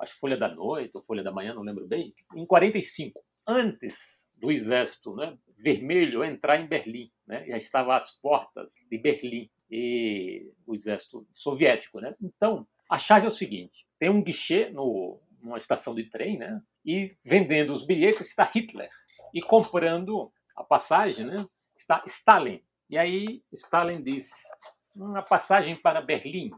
acho que Folha da Noite ou Folha da Manhã, não lembro bem, em 45, antes do exército né, vermelho entrar em Berlim. Né? Já estava às portas de Berlim e o exército soviético. Né? Então, a charge é o seguinte: tem um guichê no, numa estação de trem, né? e vendendo os bilhetes está Hitler e comprando a passagem, né, está Stalin. E aí Stalin disse: uma passagem para Berlim.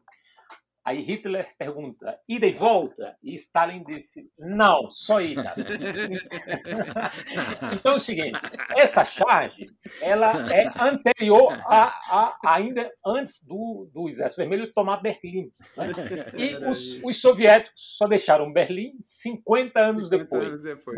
Aí Hitler pergunta: ida e volta? E Stalin disse: não, só ida. [LAUGHS] então é o seguinte: essa charge ela é anterior a, a ainda antes do, do Exército Vermelho tomar Berlim. Né? E os, os, soviéticos só deixaram Berlim 50 anos 50 depois. Anos depois.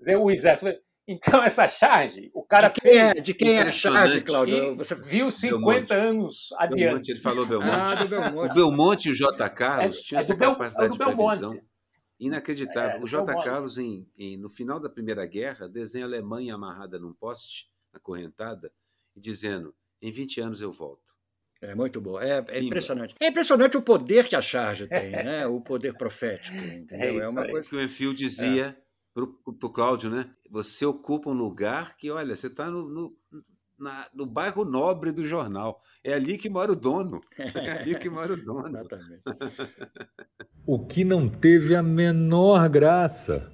Né? O Exército então, [LAUGHS] essa charge, o cara de quem é, de quem é a charge, Cláudio? Você viu 50 Belmonte. anos adiante. Belmonte, ele falou Belmonte. Ah, do Belmonte. O Belmonte e o J. Carlos é, tinham é essa capacidade de previsão inacreditável. É, o J. Carlos, em, em, no final da Primeira Guerra, desenha a Alemanha amarrada num poste, acorrentada, e dizendo: em 20 anos eu volto. É muito bom. É, é impressionante. É impressionante o poder que a charge tem, [LAUGHS] né? O poder profético, entendeu? É, uma coisa que o Enfio dizia para o Cláudio, né? Você ocupa um lugar que, olha, você está no, no, na, no bairro nobre do jornal. É ali que mora o dono. [LAUGHS] É ali que mora o dono. Exatamente. [LAUGHS] o que não teve a menor graça.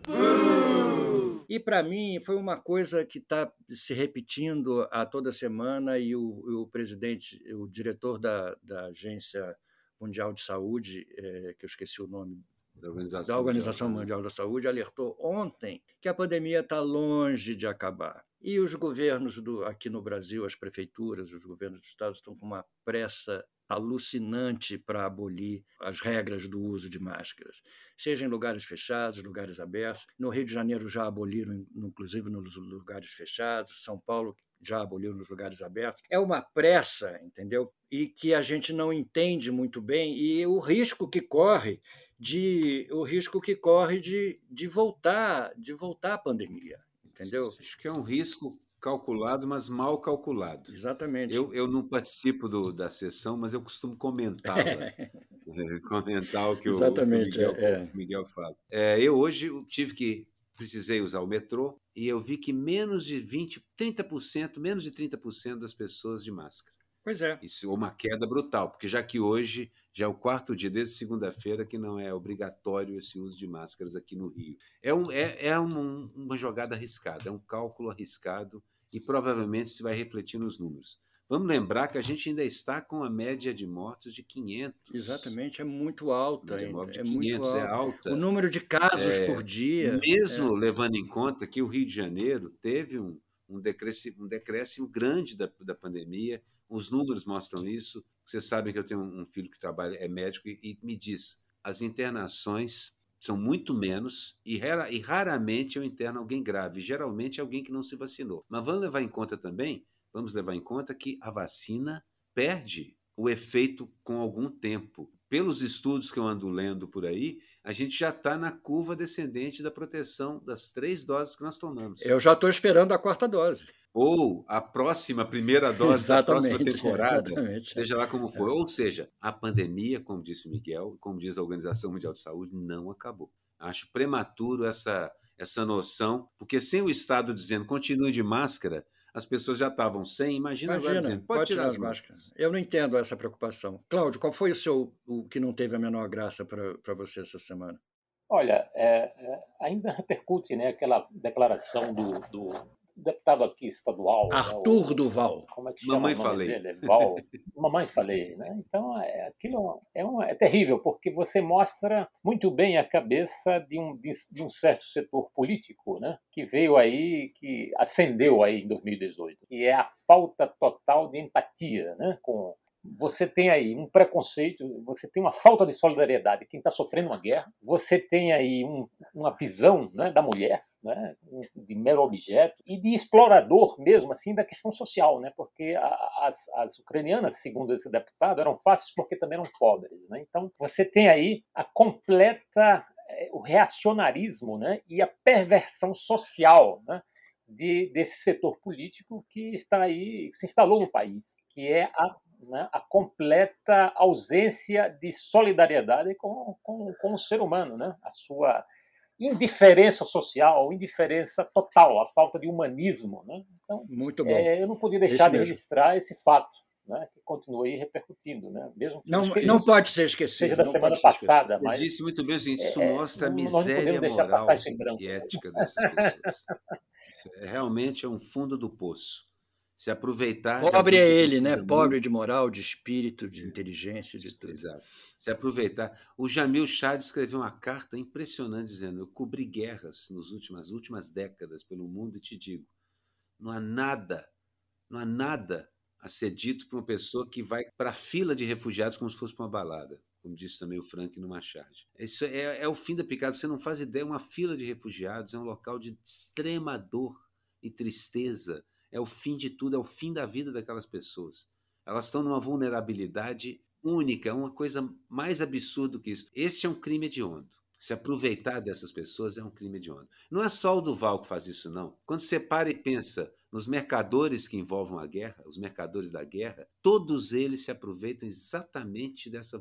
E para mim foi uma coisa que está se repetindo a toda semana e o, o presidente, o diretor da, da Agência Mundial de Saúde, é, que eu esqueci o nome da Organização, da Organização Mundial, Mundial da Saúde, alertou ontem que a pandemia está longe de acabar. E os governos do, aqui no Brasil, as prefeituras, os governos dos estados estão com uma pressa alucinante para abolir as regras do uso de máscaras, seja em lugares fechados, lugares abertos. No Rio de Janeiro já aboliram, inclusive nos lugares fechados. São Paulo já aboliu nos lugares abertos. É uma pressa, entendeu? E que a gente não entende muito bem e o risco que corre de o risco que corre de, de voltar de voltar a pandemia, entendeu? Acho que é um risco calculado, mas mal calculado. Exatamente. Eu, eu não participo do, da sessão, mas eu costumo comentar, [LAUGHS] comentar o que, o, que o, Miguel, é. o Miguel fala. É, eu hoje tive que precisei usar o metrô e eu vi que menos de 20, 30%, menos de 30% das pessoas de máscara. Pois é. Isso, uma queda brutal, porque já que hoje já é o quarto dia, desde segunda-feira, que não é obrigatório esse uso de máscaras aqui no Rio. É, um, é, é um, uma jogada arriscada, é um cálculo arriscado e provavelmente se vai refletir nos números. Vamos lembrar que a gente ainda está com a média de mortos de 500. Exatamente, é muito alta. de mortos de é 500 muito é alta. O número de casos é, por dia. Mesmo é. levando em conta que o Rio de Janeiro teve um, um, decréscimo, um decréscimo grande da, da pandemia, os números mostram isso. Vocês sabem que eu tenho um filho que trabalha, é médico, e, e me diz: as internações são muito menos e, rara, e raramente eu interno alguém grave. Geralmente é alguém que não se vacinou. Mas vamos levar em conta também, vamos levar em conta que a vacina perde o efeito com algum tempo. Pelos estudos que eu ando lendo por aí, a gente já está na curva descendente da proteção das três doses que nós tomamos. Eu já estou esperando a quarta dose ou a próxima primeira [LAUGHS] dose da próxima temporada, exatamente. seja lá como for. É. Ou seja, a pandemia, como disse o Miguel, como diz a Organização Mundial de Saúde, não acabou. Acho prematuro essa, essa noção, porque sem o Estado dizendo continue de máscara, as pessoas já estavam sem, imagina, imagina agora dizendo, pode, pode tirar, tirar as máscaras. máscaras. Eu não entendo essa preocupação. Cláudio, qual foi o seu o que não teve a menor graça para você essa semana? Olha, é, é, ainda repercute né, aquela declaração do, do deputado aqui estadual. Arthur né, o, Duval. Como é que chama Mamãe falei. Dele? Val. [LAUGHS] Mamãe falei, né? Então, é, aquilo é, uma, é terrível, porque você mostra muito bem a cabeça de um, de, de, um certo setor político, né? Que veio aí, que ascendeu aí em 2018, que é a falta total de empatia, né? Com você tem aí um preconceito, você tem uma falta de solidariedade quem está sofrendo uma guerra, você tem aí um, uma visão né, da mulher né, de mero objeto e de explorador mesmo assim da questão social, né, porque as, as ucranianas, segundo esse deputado, eram fáceis porque também eram pobres. Né? Então você tem aí a completa eh, o reacionarismo né, e a perversão social né, de, desse setor político que está aí, que se instalou no país, que é a né, a completa ausência de solidariedade com, com, com o ser humano, né? a sua indiferença social, indiferença total, a falta de humanismo. Né? Então, Muito bom. É, eu não podia deixar de registrar esse fato. Né, que continua aí repercutindo, né? Mesmo não, não pode ser esquecido. Seja da semana passada, mas eu disse muito bem o seguinte: isso é, mostra a miséria moral e ética dessas pessoas. É, realmente é um fundo do poço se aproveitar. Pobre é ele, né? Muito. Pobre de moral, de espírito, de inteligência, de tudo. Exato. Se aproveitar. O Jamil Chad escreveu uma carta impressionante dizendo: Eu cobri guerras nas últimas, últimas décadas pelo mundo e te digo, não há nada, não há nada a ser dito para uma pessoa que vai para a fila de refugiados como se fosse para uma balada. Como disse também o Frank no Machado. Isso é, é o fim da picada. Você não faz ideia. Uma fila de refugiados é um local de extrema dor e tristeza é o fim de tudo, é o fim da vida daquelas pessoas. Elas estão numa vulnerabilidade única, é uma coisa mais absurda que isso. Este é um crime hediondo. Se aproveitar dessas pessoas é um crime hediondo. Não é só o Duval que faz isso, não. Quando você para e pensa nos mercadores que envolvem a guerra, os mercadores da guerra, todos eles se aproveitam exatamente dessa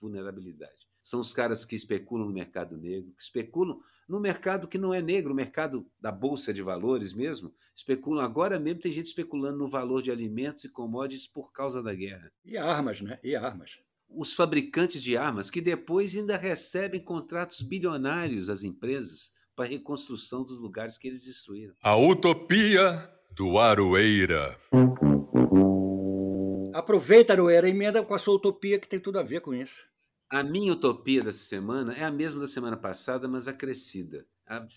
vulnerabilidade. São os caras que especulam no mercado negro, que especulam no mercado que não é negro, o mercado da bolsa de valores mesmo, especulam agora mesmo tem gente especulando no valor de alimentos e commodities por causa da guerra. E armas, né? E armas. Os fabricantes de armas que depois ainda recebem contratos bilionários às empresas para a reconstrução dos lugares que eles destruíram. A utopia do Aroeira. Aproveita, Aroeira, e emenda com a sua utopia que tem tudo a ver com isso. A minha utopia dessa semana é a mesma da semana passada, mas acrescida.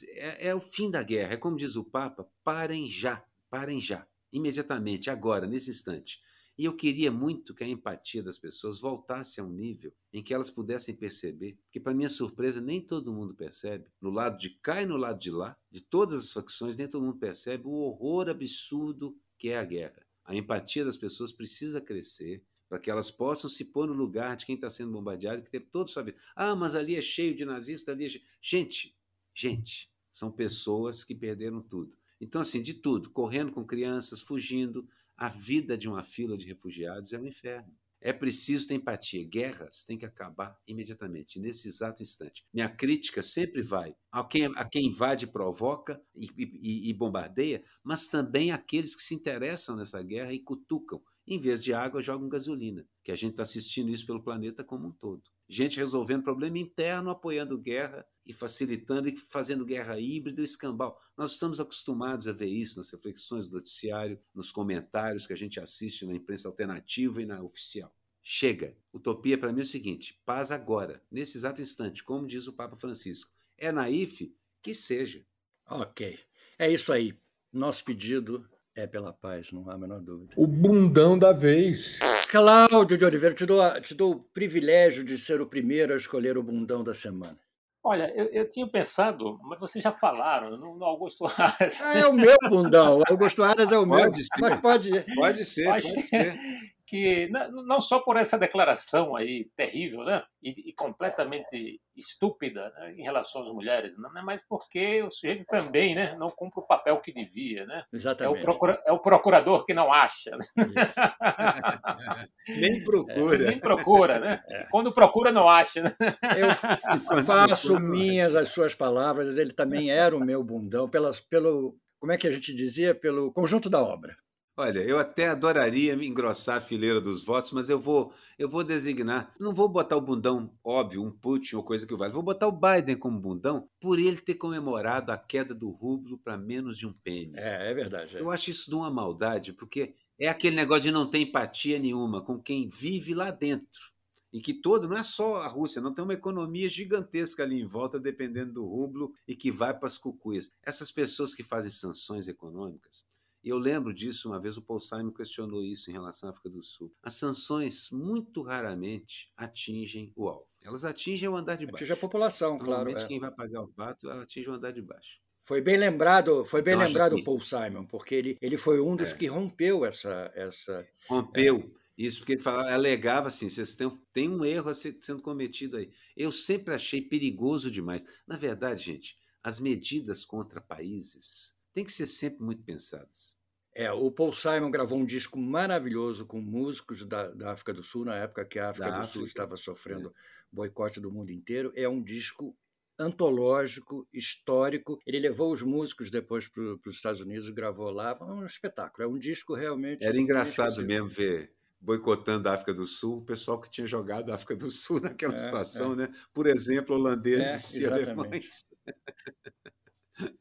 É, é o fim da guerra. É como diz o Papa: parem já, parem já, imediatamente, agora, nesse instante. E eu queria muito que a empatia das pessoas voltasse a um nível em que elas pudessem perceber, que para minha surpresa nem todo mundo percebe, no lado de cá e no lado de lá, de todas as facções, nem todo mundo percebe o horror absurdo que é a guerra. A empatia das pessoas precisa crescer para que elas possam se pôr no lugar de quem está sendo bombardeado, que tem todo sua vida. Ah, mas ali é cheio de nazistas, ali é cheio... Gente, gente, são pessoas que perderam tudo. Então, assim, de tudo, correndo com crianças, fugindo, a vida de uma fila de refugiados é um inferno. É preciso ter empatia. Guerras têm que acabar imediatamente, nesse exato instante. Minha crítica sempre vai a quem, a quem invade provoca e, e, e bombardeia, mas também aqueles que se interessam nessa guerra e cutucam. Em vez de água, jogam gasolina, que a gente está assistindo isso pelo planeta como um todo. Gente resolvendo problema interno, apoiando guerra e facilitando e fazendo guerra híbrida e escambau. Nós estamos acostumados a ver isso nas reflexões do noticiário, nos comentários que a gente assiste na imprensa alternativa e na oficial. Chega. Utopia para mim é o seguinte: paz agora, nesse exato instante, como diz o Papa Francisco. É naif? Que seja. Ok. É isso aí. Nosso pedido é pela paz, não há a menor dúvida. O bundão da vez. Cláudio de Oliveira, te dou, te dou o privilégio de ser o primeiro a escolher o bundão da semana. Olha, eu, eu, tinha pensado, mas vocês já falaram, no, no Augusto Aras. Ah, é o meu bundão. Augusto Aras é o meu. Pode ser. Mas pode, pode ser, pode, pode ser [LAUGHS] que não só por essa declaração aí terrível, né, e, e completamente estúpida né, em relação às mulheres, não é mais porque o sujeito também, né, não cumpre o papel que devia, né? Exatamente. É o, procura, é o procurador que não acha. Né? [LAUGHS] nem procura. É, nem procura, né? É. Quando procura não acha. Né? Eu [LAUGHS] faço minhas as suas palavras. Ele também era o meu bundão pelas, pelo como é que a gente dizia pelo conjunto da obra. Olha, eu até adoraria me engrossar a fileira dos votos, mas eu vou, eu vou designar. Não vou botar o bundão, óbvio, um Putin ou coisa que vale. Vou botar o Biden como bundão por ele ter comemorado a queda do rublo para menos de um penny. É, é verdade. É. Eu acho isso de uma maldade, porque é aquele negócio de não ter empatia nenhuma com quem vive lá dentro. E que todo, não é só a Rússia, não tem uma economia gigantesca ali em volta, dependendo do rublo, e que vai para as cucuias. Essas pessoas que fazem sanções econômicas, e eu lembro disso, uma vez o Paul Simon questionou isso em relação à África do Sul. As sanções muito raramente atingem o alvo. Elas atingem o andar de baixo. Atinge a população, claro. Normalmente é. quem vai pagar o pato, ela atinge o andar de baixo. Foi bem lembrado, foi bem então, lembrado o assim, Paul Simon, porque ele, ele foi um dos é. que rompeu essa essa rompeu é. isso porque ele falava, alegava assim, vocês têm, tem um erro sendo cometido aí. Eu sempre achei perigoso demais. Na verdade, gente, as medidas contra países têm que ser sempre muito pensadas. É, o Paul Simon gravou um disco maravilhoso com músicos da, da África do Sul, na época que a África da do África. Sul estava sofrendo é. boicote do mundo inteiro. É um disco antológico, histórico. Ele levou os músicos depois para os Estados Unidos, gravou lá. Foi um espetáculo. É um disco realmente. Era engraçado mesmo ver boicotando a África do Sul, o pessoal que tinha jogado a África do Sul [LAUGHS] naquela é, situação, é. né? Por exemplo, holandeses é, e alemães. [LAUGHS]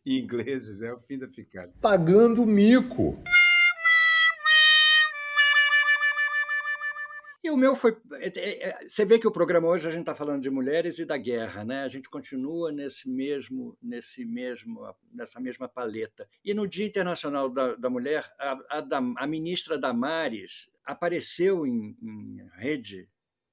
e ingleses, é o fim da picada. Pagando mico. E o meu foi. É, é, é, você vê que o programa hoje a gente está falando de mulheres e da guerra, né? A gente continua nesse mesmo, nesse mesmo, nessa mesma paleta. E no Dia Internacional da, da Mulher, a, a, a ministra Damares apareceu em, em rede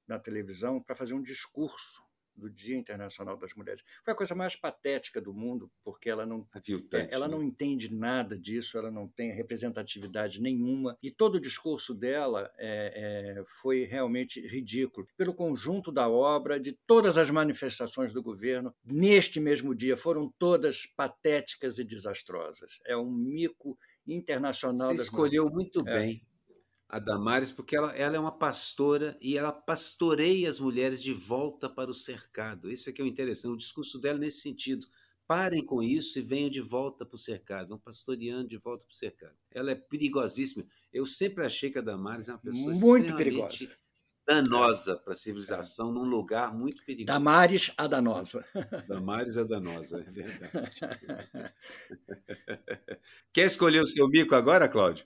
na televisão para fazer um discurso do Dia Internacional das Mulheres. Foi a coisa mais patética do mundo, porque ela não, Aviltante, ela né? não entende nada disso, ela não tem representatividade nenhuma, e todo o discurso dela é, é, foi realmente ridículo. Pelo conjunto da obra, de todas as manifestações do governo, neste mesmo dia, foram todas patéticas e desastrosas. É um mico internacional. Você escolheu mulheres. muito é. bem a Damares, porque ela, ela é uma pastora e ela pastoreia as mulheres de volta para o cercado. Esse aqui é o interessante, o discurso dela nesse sentido. Parem com isso e venham de volta para o cercado. Vão pastoreando de volta para o cercado. Ela é perigosíssima. Eu sempre achei que a Damares é uma pessoa muito perigosa. danosa para a civilização num lugar muito perigoso. Damares a danosa. [LAUGHS] Damares a danosa, é verdade. [LAUGHS] Quer escolher o seu mico agora, Cláudio?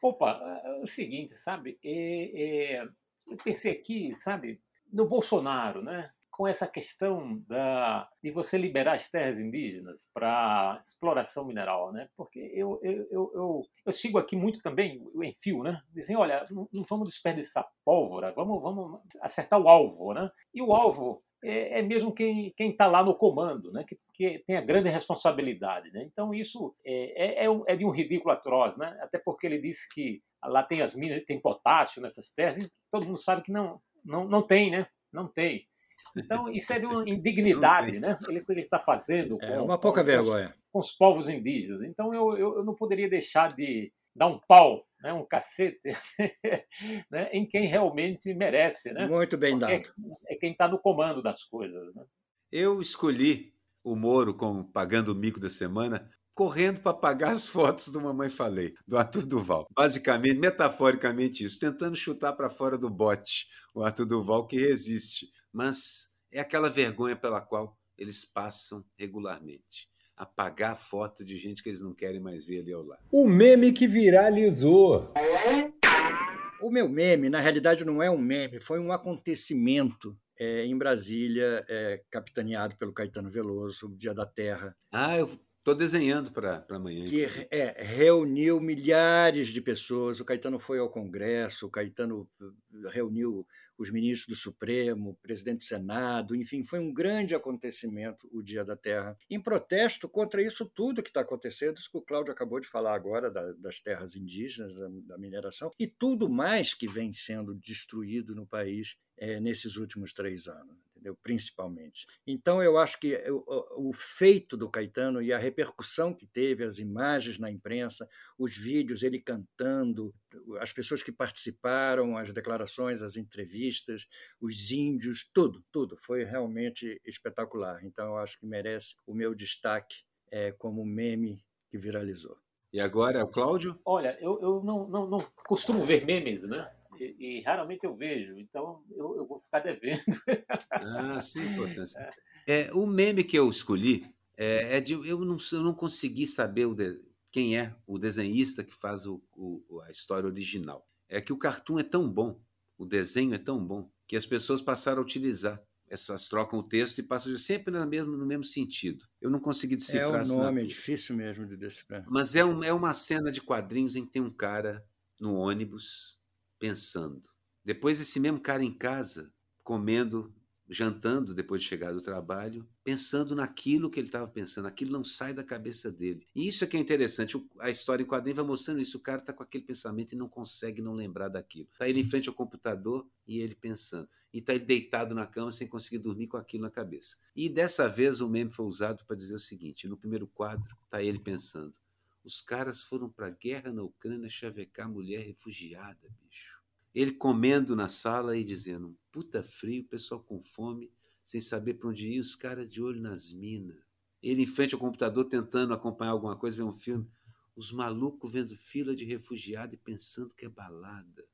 Opa, é, é o seguinte, sabe? É, é, eu pensei aqui, sabe, no Bolsonaro, né? com essa questão da, de você liberar as terras indígenas para exploração mineral, né? Porque eu, eu, eu, eu, eu sigo aqui muito também o Enfio, né? Dizem, olha, não, não, vamos desperdiçar pólvora, vamos, vamos acertar o alvo, né? E o alvo é, é mesmo quem está lá no comando, né? Que, que, tem a grande responsabilidade, né? Então isso é, é, é, é de um ridículo atroz, né? Até porque ele disse que lá tem as minas, tem potássio nessas terras, e todo mundo sabe que não, não, não tem, né? Não tem. Então, isso é de uma [LAUGHS] indignidade, né? Ele, ele está fazendo. Com, é uma pouca com, vergonha. Com os povos indígenas. Então, eu, eu, eu não poderia deixar de dar um pau, né, um cacete, [LAUGHS] né, em quem realmente merece. Né? Muito bem Porque dado. É, quem está no comando das coisas. Né? Eu escolhi o Moro como pagando o mico da semana, correndo para pagar as fotos do Mamãe Falei, do Arthur Duval. Basicamente, metaforicamente isso, tentando chutar para fora do bote o Arthur Duval que resiste mas é aquela vergonha pela qual eles passam regularmente. Apagar foto de gente que eles não querem mais ver ali ao lado. O meme que viralizou. O meu meme, na realidade, não é um meme, foi um acontecimento é, em Brasília, é, capitaneado pelo Caetano Veloso, o Dia da Terra. Ah, eu estou desenhando para amanhã. Que é, reuniu milhares de pessoas. O Caetano foi ao Congresso, o Caetano reuniu os ministros do Supremo, o presidente do Senado, enfim, foi um grande acontecimento o Dia da Terra, em protesto contra isso tudo que está acontecendo, isso que o Cláudio acabou de falar agora, da, das terras indígenas, da, da, mineração, e tudo mais que vem sendo destruído no país é, nesses últimos três anos entendeu? principalmente. Então, eu acho que o, o, feito do Caetano e a repercussão que teve, as imagens na imprensa, os vídeos, ele cantando, as pessoas que participaram, as declarações, as entrevistas, os índios, tudo, tudo, foi realmente espetacular. Então, eu acho que merece o meu destaque é, como meme que viralizou. E agora é o Cláudio? Olha, eu, eu não, não, não costumo ver memes, né? E, e, raramente eu vejo, então eu, eu vou ficar devendo. Ah, sim, importância. [LAUGHS] É, o meme que eu escolhi é, é de eu não, eu não consegui saber o de, quem é o desenhista que faz o, o, a história original. É que o cartoon é tão bom, o desenho é tão bom, que as pessoas passaram a utilizar. Essas trocam o texto e passam sempre no mesmo, no mesmo sentido. Eu não consegui decifrar É o nome, é difícil mesmo de decifrar. Mas é, um, é uma cena de quadrinhos em que tem um cara no ônibus pensando. Depois, esse mesmo cara em casa, comendo, jantando depois de chegar do trabalho, pensando naquilo que ele estava pensando, aquilo não sai da cabeça dele. E isso é que é interessante, a história em quadrinho vai mostrando isso, o cara está com aquele pensamento e não consegue não lembrar daquilo. Está ele em frente ao computador e ele pensando. E está ele deitado na cama sem conseguir dormir com aquilo na cabeça. E dessa vez o meme foi usado para dizer o seguinte, no primeiro quadro está ele pensando, os caras foram para a guerra na Ucrânia chavecar mulher refugiada, bicho. Ele comendo na sala e dizendo: puta frio, pessoal com fome, sem saber para onde ir, os caras de olho nas minas. Ele em frente ao computador tentando acompanhar alguma coisa, ver um filme. Os malucos vendo fila de refugiado e pensando que é balada.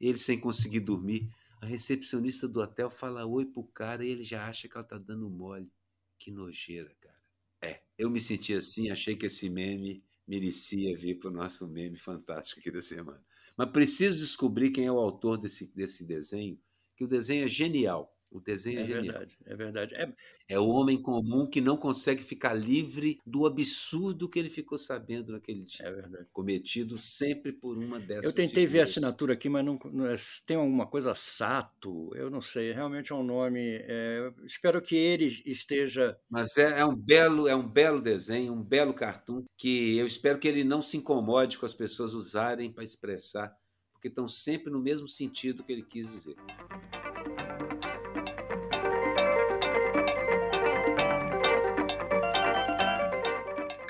Ele sem conseguir dormir. A recepcionista do hotel fala oi pro cara e ele já acha que ela tá dando mole. Que nojeira, cara. É, eu me senti assim, achei que esse meme merecia vir para o nosso meme fantástico aqui da semana. Mas preciso descobrir quem é o autor desse, desse desenho, que o desenho é genial. O desenho é, é genial. Verdade, é verdade. É... é o homem comum que não consegue ficar livre do absurdo que ele ficou sabendo naquele dia. É verdade. Cometido sempre por uma dessas. Eu tentei figuras. ver a assinatura aqui, mas não, é, tem alguma coisa Sato, eu não sei. Realmente é um nome. É, espero que ele esteja. Mas é, é, um belo, é um belo desenho, um belo cartoon que eu espero que ele não se incomode com as pessoas usarem para expressar, porque estão sempre no mesmo sentido que ele quis dizer.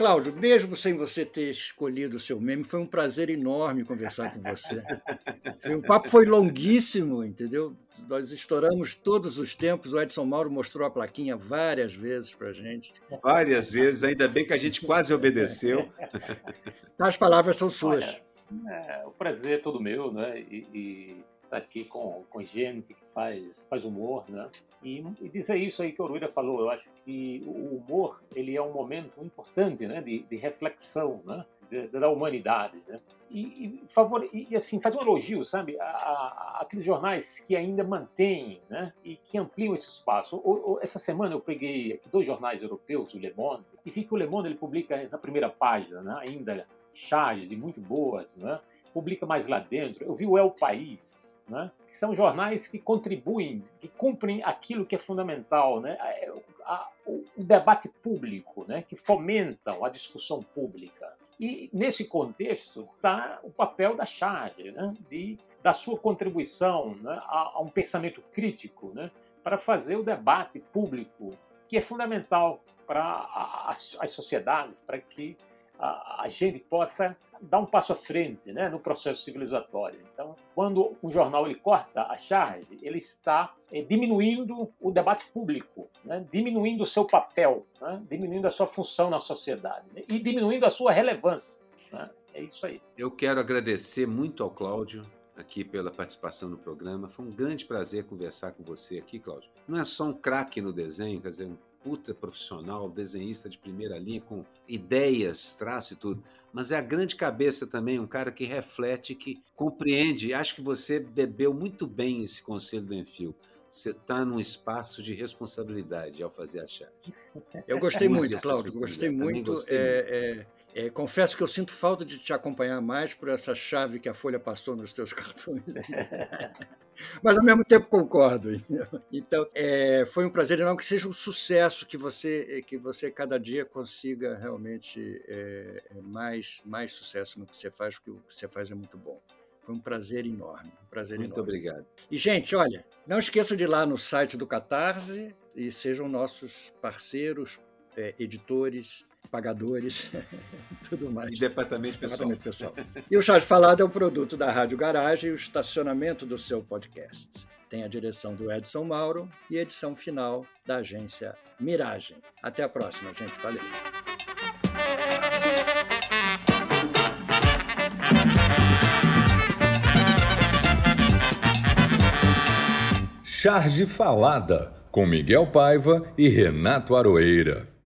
Cláudio, mesmo sem você ter escolhido o seu meme, foi um prazer enorme conversar com você. [LAUGHS] O papo foi longuíssimo, entendeu? Nós estouramos todos os tempos. O Edson Mauro mostrou a plaquinha várias vezes para gente. Várias vezes, ainda bem que a gente quase obedeceu. As palavras são suas. Olha, é, o prazer é todo meu, né? E, e estar aqui com, com gente que faz, faz humor, né? E, e dizer isso aí que o Ruira falou, eu acho que o humor ele é um momento importante, né? De, de reflexão, né? da humanidade, né? E, e, favor, e, assim, fazer um elogio, sabe, a, a, aqueles jornais que ainda mantêm, né, e que ampliam esse espaço. O, o, essa semana eu peguei dois jornais europeus, o Le Monde, e vi que o Le Monde ele publica na primeira página, né, ainda charges muito boas, né, publica mais lá dentro. Eu vi o El País, né, que são jornais que contribuem, que cumprem aquilo que é fundamental, né, a, o, o debate público, né, que fomentam a discussão pública. E nesse contexto está o papel da charge, né, de, da sua contribuição né, a, a, um pensamento crítico, né, para fazer o debate público, que é fundamental para as, as sociedades, para que a, a, gente possa dar um passo à frente né, no processo civilizatório. Então, quando um jornal ele corta a charge, ele está é, diminuindo o debate público, né, diminuindo o seu papel, né, diminuindo a sua função na sociedade né, e diminuindo a sua relevância. Né. É isso aí. Eu quero agradecer muito ao Cláudio aqui pela participação no programa. Foi um grande prazer conversar com você aqui, Cláudio. Não é só um craque no desenho, quer dizer, puta profissional, desenhista de primeira linha, com ideias, traço e tudo. Mas é a grande cabeça também, um cara que reflete, que compreende. Acho que você bebeu muito bem esse conselho do Enfio. Você está num espaço de responsabilidade ao fazer a chave. Eu gostei muito, Cláudio. Gostei muito. Gostei é, muito. É, é, confesso que eu sinto falta de te acompanhar mais por essa chave que a Folha passou nos teus [LAUGHS] cartões. Mas ao mesmo tempo concordo. Então, é, foi um prazer enorme que seja um sucesso, que você, que você cada dia consiga realmente é, é, mais, mais sucesso no que você faz, porque o que você faz é muito bom. Foi um prazer enorme. Um prazer muito enorme. obrigado. E, gente, olha, não esqueçam de ir lá no site do Catarse e sejam nossos parceiros, é, editores, pagadores, [LAUGHS] tudo mais. E departamento pessoal. Departamento pessoal. E o Chá de Falado é um produto da Rádio Garagem e o estacionamento do seu podcast. Tem a direção do Edson Mauro e a edição final da agência Miragem. Até a próxima, gente. Valeu. Charge Falada, com Miguel Paiva e Renato Aroeira.